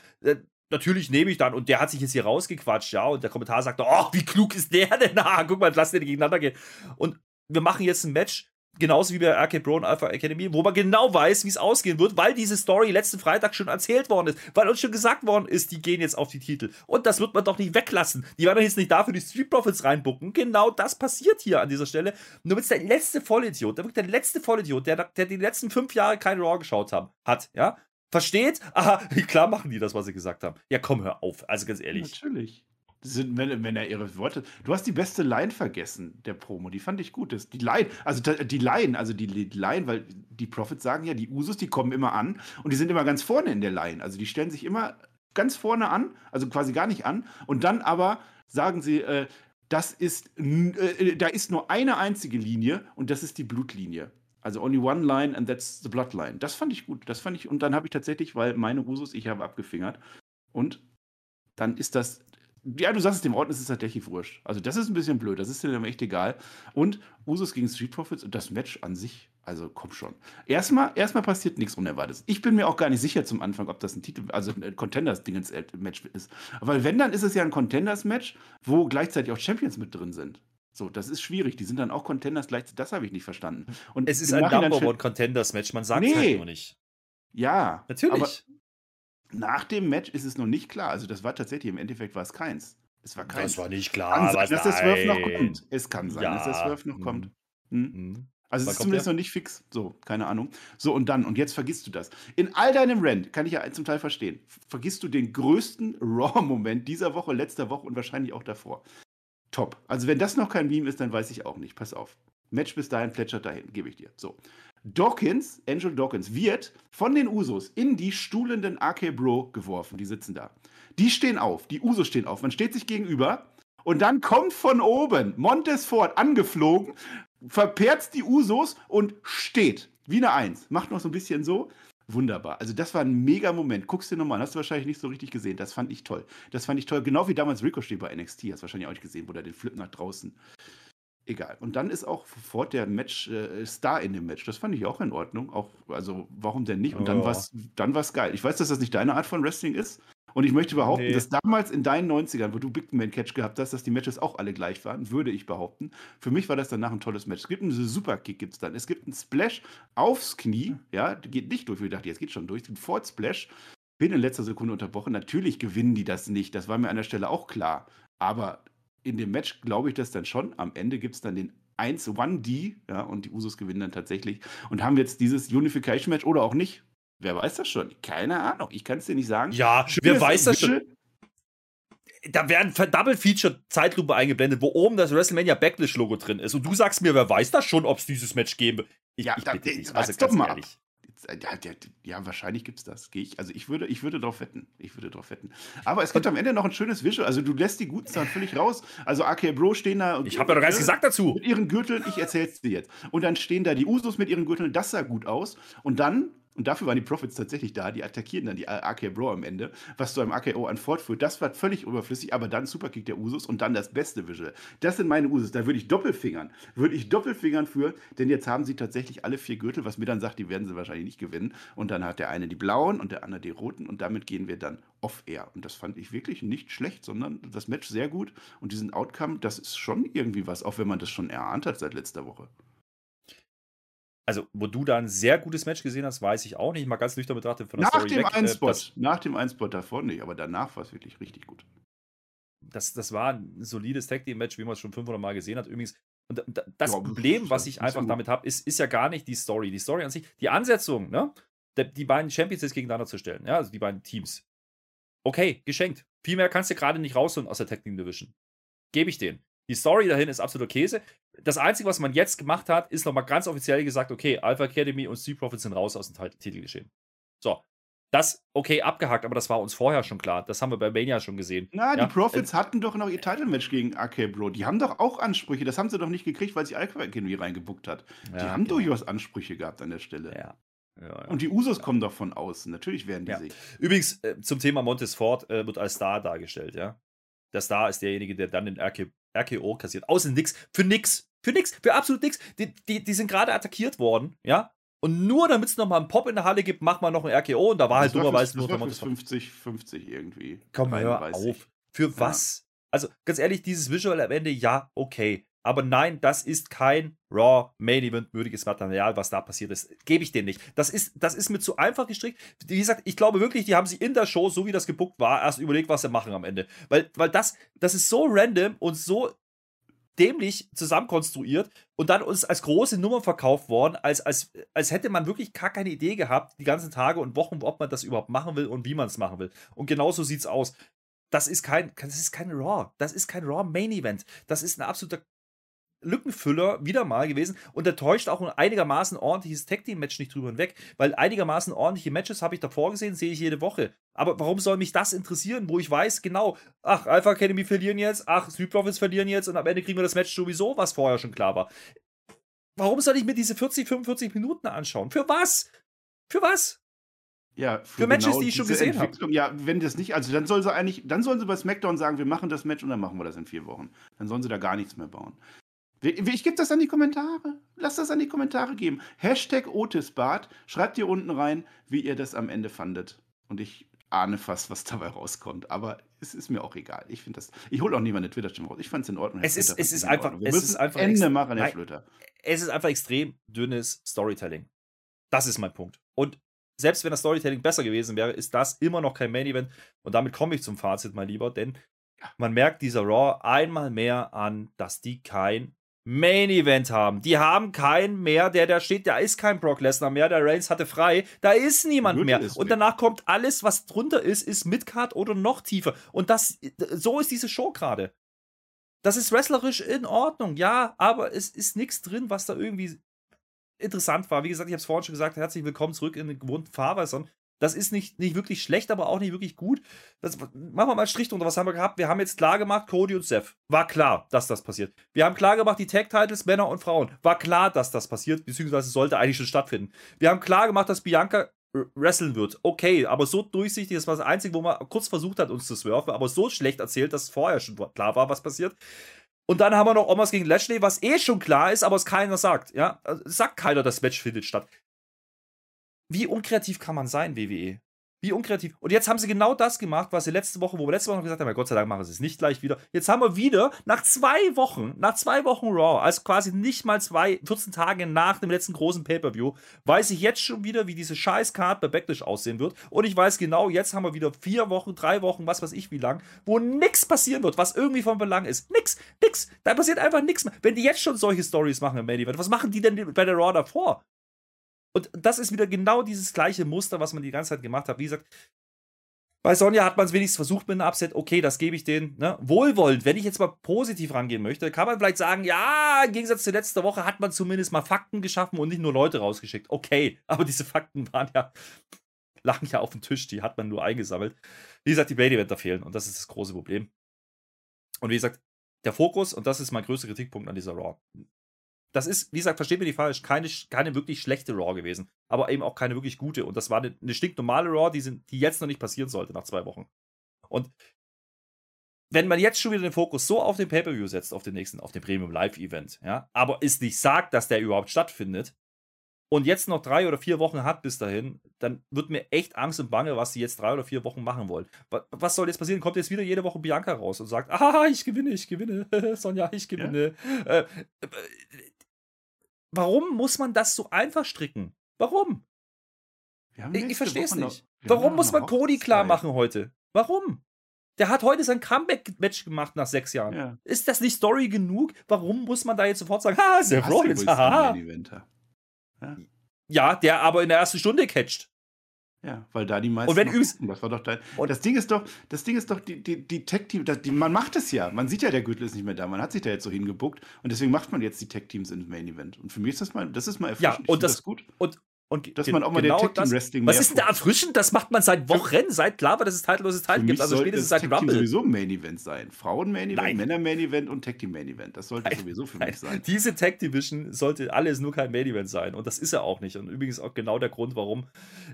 natürlich nehme ich dann, und der hat sich jetzt hier rausgequatscht, ja, und der Kommentar sagt, oh, wie klug ist der denn? Ah, guck mal, lass den gegeneinander gehen. Und wir machen jetzt ein Match, genauso wie bei Arcade Pro und Alpha Academy, wo man genau weiß, wie es ausgehen wird, weil diese Story letzten Freitag schon erzählt worden ist, weil uns schon gesagt worden ist, die gehen jetzt auf die Titel. Und das wird man doch nicht weglassen. Die werden jetzt nicht dafür die Street Profits reinbucken. Genau das passiert hier an dieser Stelle. Nur mit der letzte Vollidiot, der wirklich der letzte Vollidiot, der, der die letzten fünf Jahre kein Raw geschaut haben, hat, ja, versteht, aha, klar machen die das, was sie gesagt haben. Ja, komm, hör auf. Also ganz ehrlich. Natürlich. Sind, wenn, wenn, er ihre Worte. Du hast die beste Line vergessen, der Promo. Die fand ich gut. Das, die Line, also die Line, also die, Line, weil die Profits sagen ja, die Usus, die kommen immer an und die sind immer ganz vorne in der Line. Also die stellen sich immer ganz vorne an, also quasi gar nicht an. Und dann aber sagen sie, äh, das ist, äh, da ist nur eine einzige Linie und das ist die Blutlinie. Also only one line and that's the bloodline. Das fand ich gut. Das fand ich, und dann habe ich tatsächlich, weil meine Usus, ich habe abgefingert. Und dann ist das ja, du sagst es, dem Ort ist es tatsächlich wurscht. Also, das ist ein bisschen blöd. Das ist dir dann echt egal. Und Usos gegen Street Profits und das Match an sich, also komm schon. Erstmal, erstmal passiert nichts Unerwartetes. Ich bin mir auch gar nicht sicher zum Anfang, ob das ein Titel, also ein Contenders-Dingens-Match ist. Weil wenn, dann ist es ja ein Contenders-Match, wo gleichzeitig auch Champions mit drin sind. So, das ist schwierig. Die sind dann auch Contenders gleichzeitig. Das habe ich nicht verstanden. Und es ist ein Number One Contenders Match. Man sagt es nee. halt nur nicht. Ja, natürlich nach dem Match ist es noch nicht klar. Also das war tatsächlich, im Endeffekt war es keins. Es war keins. Das war nicht klar. Kann sein, dass der Swerve noch kommt. Es kann sein, ja. dass der Swerve noch kommt. Hm? Mhm. Also es ist zumindest der? noch nicht fix. So, keine Ahnung. So, und dann, und jetzt vergisst du das. In all deinem Rant, kann ich ja zum Teil verstehen, vergisst du den größten Raw-Moment dieser Woche, letzter Woche und wahrscheinlich auch davor. Top. Also wenn das noch kein Meme ist, dann weiß ich auch nicht. Pass auf. Match bis dahin plätschert dahin, gebe ich dir. So. Dawkins, Angel Dawkins, wird von den Usos in die stuhlenden AK Bro geworfen. Die sitzen da. Die stehen auf, die Usos stehen auf. Man steht sich gegenüber und dann kommt von oben Montes Ford angeflogen, verperzt die Usos und steht wie eine Eins. Macht noch so ein bisschen so. Wunderbar. Also das war ein mega Moment. Guckst dir nochmal an. Hast du wahrscheinlich nicht so richtig gesehen. Das fand ich toll. Das fand ich toll. Genau wie damals Ricochet bei NXT. Hast du wahrscheinlich auch nicht gesehen, wo der den Flip nach draußen egal. Und dann ist auch sofort der Match äh, Star in dem Match. Das fand ich auch in Ordnung. Auch, also warum denn nicht? Und dann oh. war es dann war's geil. Ich weiß, dass das nicht deine Art von Wrestling ist. Und ich möchte behaupten, nee. dass damals in deinen 90ern, wo du Big Man Catch gehabt hast, dass die Matches auch alle gleich waren, würde ich behaupten. Für mich war das danach ein tolles Match. Es gibt einen Superkick, gibt es dann. Es gibt einen Splash aufs Knie, ja, geht nicht durch. Ich dachte, jetzt geht schon durch. Ein Ford Splash. Bin in letzter Sekunde unterbrochen. Natürlich gewinnen die das nicht. Das war mir an der Stelle auch klar. Aber in dem Match glaube ich das dann schon. Am Ende gibt es dann den 1-1D, ja, und die Usos gewinnen dann tatsächlich. Und haben jetzt dieses Unification-Match oder auch nicht. Wer weiß das schon? Keine Ahnung. Ich kann es dir nicht sagen. Ja, wer weiß das schon? Da werden Double Feature Zeitlupe eingeblendet, wo oben das WrestleMania Backlash Logo drin ist. Und du sagst mir, wer weiß das schon, ob es dieses Match gäbe? Ich, ja, ich bitte dich. Also ganz ehrlich. Ab. Ja, ja, wahrscheinlich gibt es das. Gehe ich, also ich würde, ich würde darauf wetten. Ich würde darauf wetten. Aber es gibt am Ende noch ein schönes Visual. Also du lässt die guten Sachen völlig raus. Also AK Bro stehen da. ich habe ja doch gar nichts gesagt dazu. Mit ihren Gürteln, ich erzähl's dir jetzt. Und dann stehen da die Usos mit ihren Gürteln, das sah gut aus. Und dann und dafür waren die Profits tatsächlich da. Die attackieren dann die AK Bro am Ende, was zu einem AKO an fortführt. Das war völlig überflüssig, aber dann Superkick der Usos und dann das beste Visual. Das sind meine Usos. Da würde ich doppelfingern. Würde ich doppelfingern für, denn jetzt haben sie tatsächlich alle vier Gürtel, was mir dann sagt, die werden sie wahrscheinlich nicht gewinnen. Und dann hat der eine die blauen und der andere die roten und damit gehen wir dann off-air. Und das fand ich wirklich nicht schlecht, sondern das Match sehr gut. Und diesen Outcome, das ist schon irgendwie was, auch wenn man das schon erahnt hat seit letzter Woche also wo du da ein sehr gutes Match gesehen hast, weiß ich auch nicht. Mal ganz nüchtern betrachtet von der Nach Story dem weg. Einspot, äh, nach dem Einspot davon nicht, aber danach war es wirklich richtig gut. Das, das war ein solides Tag Team Match, wie man es schon 500 Mal gesehen hat. Übrigens, und das ja, Problem, was ich einfach damit habe, ist, ist ja gar nicht die Story. Die Story an sich, die Ansetzung, ne? Die beiden Champions jetzt gegeneinander zu stellen, ja, also die beiden Teams. Okay, geschenkt. Viel mehr kannst du gerade nicht rausholen aus der Tag Team Division. Gebe ich denen. Die Story dahin ist absoluter Käse. Das Einzige, was man jetzt gemacht hat, ist nochmal ganz offiziell gesagt, okay, Alpha Academy und Street Profits sind raus aus dem Titelgeschehen. So. Das, okay, abgehakt, aber das war uns vorher schon klar. Das haben wir bei Mania schon gesehen. Na, ja? die Profits äh, hatten doch noch ihr Title-Match gegen AK Bro. Die haben doch auch Ansprüche. Das haben sie doch nicht gekriegt, weil sich Alpha Academy reingebuckt hat. Die ja, haben genau. durchaus Ansprüche gehabt an der Stelle. Ja. Ja, ja. Und die Usos kommen doch von außen. Natürlich werden die ja. sich. Übrigens, äh, zum Thema Montes Ford äh, wird als Star dargestellt, ja. Der Star ist derjenige, der dann den RK, RKO kassiert. Außen nix. Für nix. Für nix. Für absolut nix. Die, die, die sind gerade attackiert worden, ja. Und nur damit es nochmal einen Pop in der Halle gibt, macht man noch ein RKO und da war halt dummerweise nur noch 50, 50 irgendwie. Komm, hör auf. Für ja. was? Also ganz ehrlich, dieses Visual am Ende, ja, okay. Aber nein, das ist kein Raw Main Event würdiges Material, was da passiert ist. Gebe ich dir nicht. Das ist, das ist mir zu einfach gestrickt. Wie gesagt, ich glaube wirklich, die haben sich in der Show, so wie das gebuckt war, erst überlegt, was sie machen am Ende. Weil, weil das, das ist so random und so dämlich zusammenkonstruiert und dann uns als große Nummer verkauft worden, als, als, als hätte man wirklich gar keine Idee gehabt, die ganzen Tage und Wochen, ob man das überhaupt machen will und wie man es machen will. Und genauso sieht es aus. Das ist kein, das ist kein Raw. Das ist kein Raw Main Event. Das ist ein absoluter Lückenfüller wieder mal gewesen und der täuscht auch ein einigermaßen ordentliches Tag Team Match nicht drüber hinweg, weil einigermaßen ordentliche Matches habe ich davor gesehen, sehe ich jede Woche. Aber warum soll mich das interessieren, wo ich weiß, genau, ach, Alpha Academy verlieren jetzt, ach, Street Profits verlieren jetzt und am Ende kriegen wir das Match sowieso, was vorher schon klar war. Warum soll ich mir diese 40, 45 Minuten anschauen? Für was? Für was? Ja, für, für Matches, genau die ich schon gesehen habe. Ja, wenn das nicht, also dann soll sie eigentlich, dann sollen sie bei SmackDown sagen, wir machen das Match und dann machen wir das in vier Wochen. Dann sollen sie da gar nichts mehr bauen. Ich gebe das an die Kommentare. Lass das an die Kommentare geben. Hashtag Otisbart. Schreibt ihr unten rein, wie ihr das am Ende fandet. Und ich ahne fast, was dabei rauskommt. Aber es ist mir auch egal. Ich finde das. Ich hole auch niemand eine Twitter-Stimme raus. Ich fand es in Ordnung. Es ist, es ist einfach. Wir es ist einfach Ende machen, Herr Flöter. Es ist einfach extrem dünnes Storytelling. Das ist mein Punkt. Und selbst wenn das Storytelling besser gewesen wäre, ist das immer noch kein Main Event. Und damit komme ich zum Fazit, mein Lieber, denn man merkt dieser Raw einmal mehr an, dass die kein Main Event haben. Die haben keinen mehr, der da steht. Da ist kein Brock Lesnar mehr. Der Reigns hatte frei. Da ist niemand mehr. Und danach kommt alles, was drunter ist, ist Midcard oder noch tiefer. Und das, so ist diese Show gerade. Das ist wrestlerisch in Ordnung, ja, aber es ist nichts drin, was da irgendwie interessant war. Wie gesagt, ich habe es vorhin schon gesagt, herzlich willkommen zurück in den gewohnten Fahrwässern. Das ist nicht, nicht wirklich schlecht, aber auch nicht wirklich gut. Das, machen wir mal einen Strich drunter. Was haben wir gehabt? Wir haben jetzt klar gemacht, Cody und Seth. War klar, dass das passiert. Wir haben klar gemacht, die Tag-Titles, Männer und Frauen. War klar, dass das passiert, beziehungsweise sollte eigentlich schon stattfinden. Wir haben klar gemacht, dass Bianca wresteln wird. Okay, aber so durchsichtig, das war das Einzige, wo man kurz versucht hat, uns zu swerfen, aber so schlecht erzählt, dass vorher schon klar war, was passiert. Und dann haben wir noch Omas gegen Lashley, was eh schon klar ist, aber es keiner sagt. Ja, also, sagt keiner, das Match findet statt. Wie unkreativ kann man sein, WWE? Wie unkreativ. Und jetzt haben sie genau das gemacht, was sie letzte Woche, wo wir letzte Woche noch gesagt haben, ja, Gott sei Dank machen sie es nicht gleich wieder. Jetzt haben wir wieder nach zwei Wochen, nach zwei Wochen Raw, also quasi nicht mal zwei, 14 Tage nach dem letzten großen Pay-Per-View, weiß ich jetzt schon wieder, wie diese scheiß Card bei Backlash aussehen wird. Und ich weiß genau, jetzt haben wir wieder vier Wochen, drei Wochen, was weiß ich wie lang, wo nichts passieren wird, was irgendwie von Belang ist. Nix, nix. Da passiert einfach nichts mehr. Wenn die jetzt schon solche Stories machen im Main Event, was machen die denn bei der Raw davor? Und das ist wieder genau dieses gleiche Muster, was man die ganze Zeit gemacht hat. Wie gesagt, bei Sonja hat man es wenigstens versucht mit einem Upset. Okay, das gebe ich denen. Ne? Wohlwollend, wenn ich jetzt mal positiv rangehen möchte, kann man vielleicht sagen, ja, im Gegensatz zu letzter Woche hat man zumindest mal Fakten geschaffen und nicht nur Leute rausgeschickt. Okay, aber diese Fakten waren ja, lagen ja auf dem Tisch, die hat man nur eingesammelt. Wie gesagt, die Brady-Wetter fehlen und das ist das große Problem. Und wie gesagt, der Fokus, und das ist mein größter Kritikpunkt an dieser Raw das ist, wie gesagt, versteht mir die falsch, keine, keine wirklich schlechte Raw gewesen, aber eben auch keine wirklich gute. Und das war eine, eine stinknormale Raw, die, sind, die jetzt noch nicht passieren sollte nach zwei Wochen. Und wenn man jetzt schon wieder den Fokus so auf den Pay-Per-View setzt, auf den nächsten, auf den Premium Live-Event, ja, aber es nicht sagt, dass der überhaupt stattfindet, und jetzt noch drei oder vier Wochen hat bis dahin, dann wird mir echt Angst und Bange, was sie jetzt drei oder vier Wochen machen wollen. Was soll jetzt passieren? Kommt jetzt wieder jede Woche Bianca raus und sagt, ah, ich gewinne, ich gewinne, Sonja, ich gewinne. Ja. Äh, äh, Warum muss man das so einfach stricken? Warum? Ich, ich verstehe es nicht. Warum muss man Cody klar machen heute? Warum? Der hat heute sein Comeback-Match gemacht nach sechs Jahren. Ja. Ist das nicht Story genug? Warum muss man da jetzt sofort sagen, ha, Seth Rollins, haha. Ja. ja, der aber in der ersten Stunde catcht. Ja, weil da die meisten. Und wenn übrigens, das war doch dein. Und das Ding ist doch, das Ding ist doch, die, die, die Tech-Team, man macht es ja. Man sieht ja, der Gürtel ist nicht mehr da. Man hat sich da jetzt so hingebuckt und deswegen macht man jetzt die Tech-Teams ins Main Event. Und für mich ist das mal, das ist mal erfrischend. Ja, und das, das, gut. Und, und dass man auch mal genau der Tag Team Wrestling Was ist denn da erfrischend? Das macht man seit Wochen, seit klar war, dass es titelloses Title gibt. Also spätestens seit Rumble. Das sowieso Main Event sein. Frauen Main Event, Männer Main Event und Tag Team Main Event. Das sollte nein, sowieso für nein. mich sein. Diese Tag Division sollte alles nur kein Main Event sein. Und das ist er auch nicht. Und übrigens auch genau der Grund, warum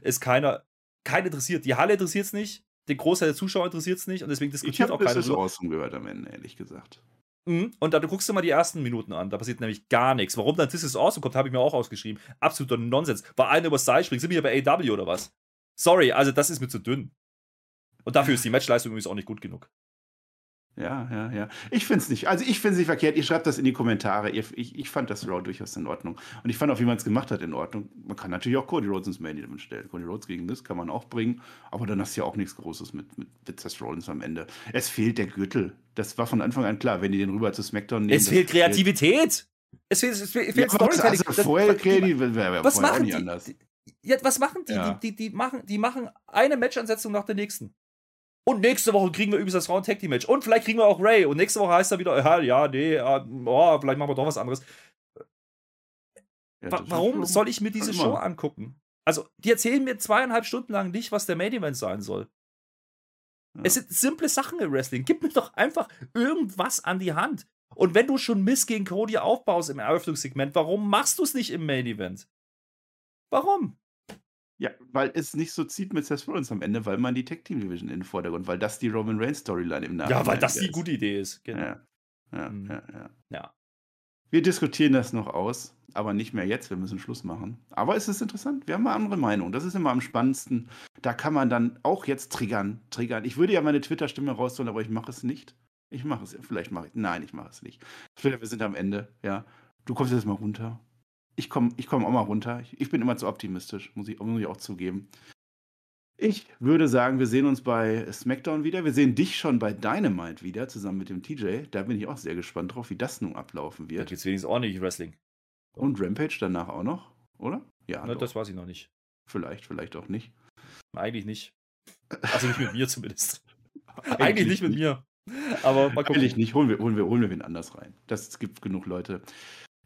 es keiner keinen interessiert. Die Halle interessiert es nicht, den Großteil der Zuschauer interessiert es nicht und deswegen diskutiert auch keiner. Ich habe so gehört am Ende, ehrlich gesagt. Mhm. Und dann guckst du mal die ersten Minuten an. Da passiert nämlich gar nichts. Warum dann This is Awesome kommt, habe ich mir auch ausgeschrieben. Absoluter Nonsens. War einer über Seil springt. Sind wir hier bei AW oder was? Sorry, also das ist mir zu dünn. Und dafür ist die Matchleistung übrigens auch nicht gut genug. Ja, ja, ja. Ich finde es nicht. Also ich finde es nicht verkehrt. Ihr schreibt das in die Kommentare. Ihr, ich, ich fand das Raw durchaus in Ordnung. Und ich fand auch, wie man es gemacht hat, in Ordnung. Man kann natürlich auch Cody Rhodes ins Main Event stellen. Cody Rhodes gegen das kann man auch bringen. Aber dann hast du ja auch nichts Großes mit, mit, mit Seth Rollins am Ende. Es fehlt der Gürtel. Das war von Anfang an klar, wenn die den rüber zu SmackDown nehmen. Es fehlt Kreativität. Es fehlt, es fehlt, ja, Storytelling. Also vorher was machen die? Anders. Ja, was machen die? Ja. Die, die, die, machen, die machen eine Matchansetzung nach der nächsten. Und nächste Woche kriegen wir übrigens das Round Tag Team Match. Und vielleicht kriegen wir auch Ray. Und nächste Woche heißt er wieder, ja, ja nee, oh, vielleicht machen wir doch was anderes. Ja, Warum soll ich mir diese Show angucken? Also, die erzählen mir zweieinhalb Stunden lang nicht, was der Main Event sein soll. Ja. Es sind simple Sachen im Wrestling. Gib mir doch einfach irgendwas an die Hand. Und wenn du schon Miss gegen Cody aufbaust im Eröffnungssegment, warum machst du es nicht im Main Event? Warum? Ja, weil es nicht so zieht mit Seth Rollins am Ende, weil man die Tech Team Division in den Vordergrund, weil das die Roman Reigns Storyline im Nachhinein Ja, weil das die gute Idee ist. Genau. Ja. Ja, mhm. ja, ja. ja. Wir diskutieren das noch aus, aber nicht mehr jetzt. Wir müssen Schluss machen. Aber es ist interessant. Wir haben eine andere Meinung. Das ist immer am spannendsten. Da kann man dann auch jetzt triggern. triggern. Ich würde ja meine Twitter-Stimme rausholen, aber ich mache es nicht. Ich mache es. Vielleicht mache ich. Nein, ich mache es nicht. Wir sind am Ende. Ja. Du kommst jetzt mal runter ich komme ich komm auch mal runter. Ich, ich, bin immer zu optimistisch, muss ich, muss ich auch zugeben. Ich würde sagen, wir sehen uns bei SmackDown wieder. Wir sehen dich schon bei Dynamite wieder, zusammen mit dem TJ. Da bin ich auch sehr gespannt drauf, wie das nun ablaufen wird. Jetzt wenigstens ordentlich Wrestling. Und Rampage danach auch noch, oder? Ja. Na, das weiß ich noch nicht. Vielleicht, vielleicht auch nicht. Eigentlich nicht. Also nicht mit mir zumindest. Eigentlich, Eigentlich nicht mit mir. Aber mal gucken. Eigentlich nicht. Holen wir, holen, wir, holen wir wen anders rein. Das, gibt genug Leute.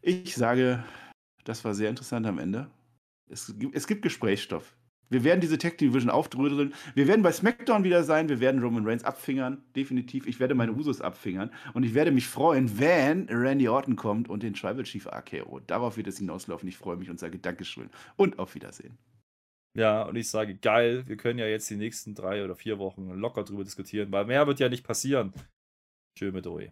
Ich sage, das war sehr interessant am Ende. Es, es gibt Gesprächsstoff. Wir werden diese Tech Division aufdröseln. Wir werden bei SmackDown wieder sein. Wir werden Roman Reigns abfingern. Definitiv. Ich werde meine Usos abfingern. Und ich werde mich freuen, wenn Randy Orton kommt und den Tribal Chief RKO. Darauf wird es hinauslaufen. Ich freue mich und sage Dankeschön. Und auf Wiedersehen. Ja, und ich sage geil. Wir können ja jetzt die nächsten drei oder vier Wochen locker drüber diskutieren, weil mehr wird ja nicht passieren. Tschö mit Oe.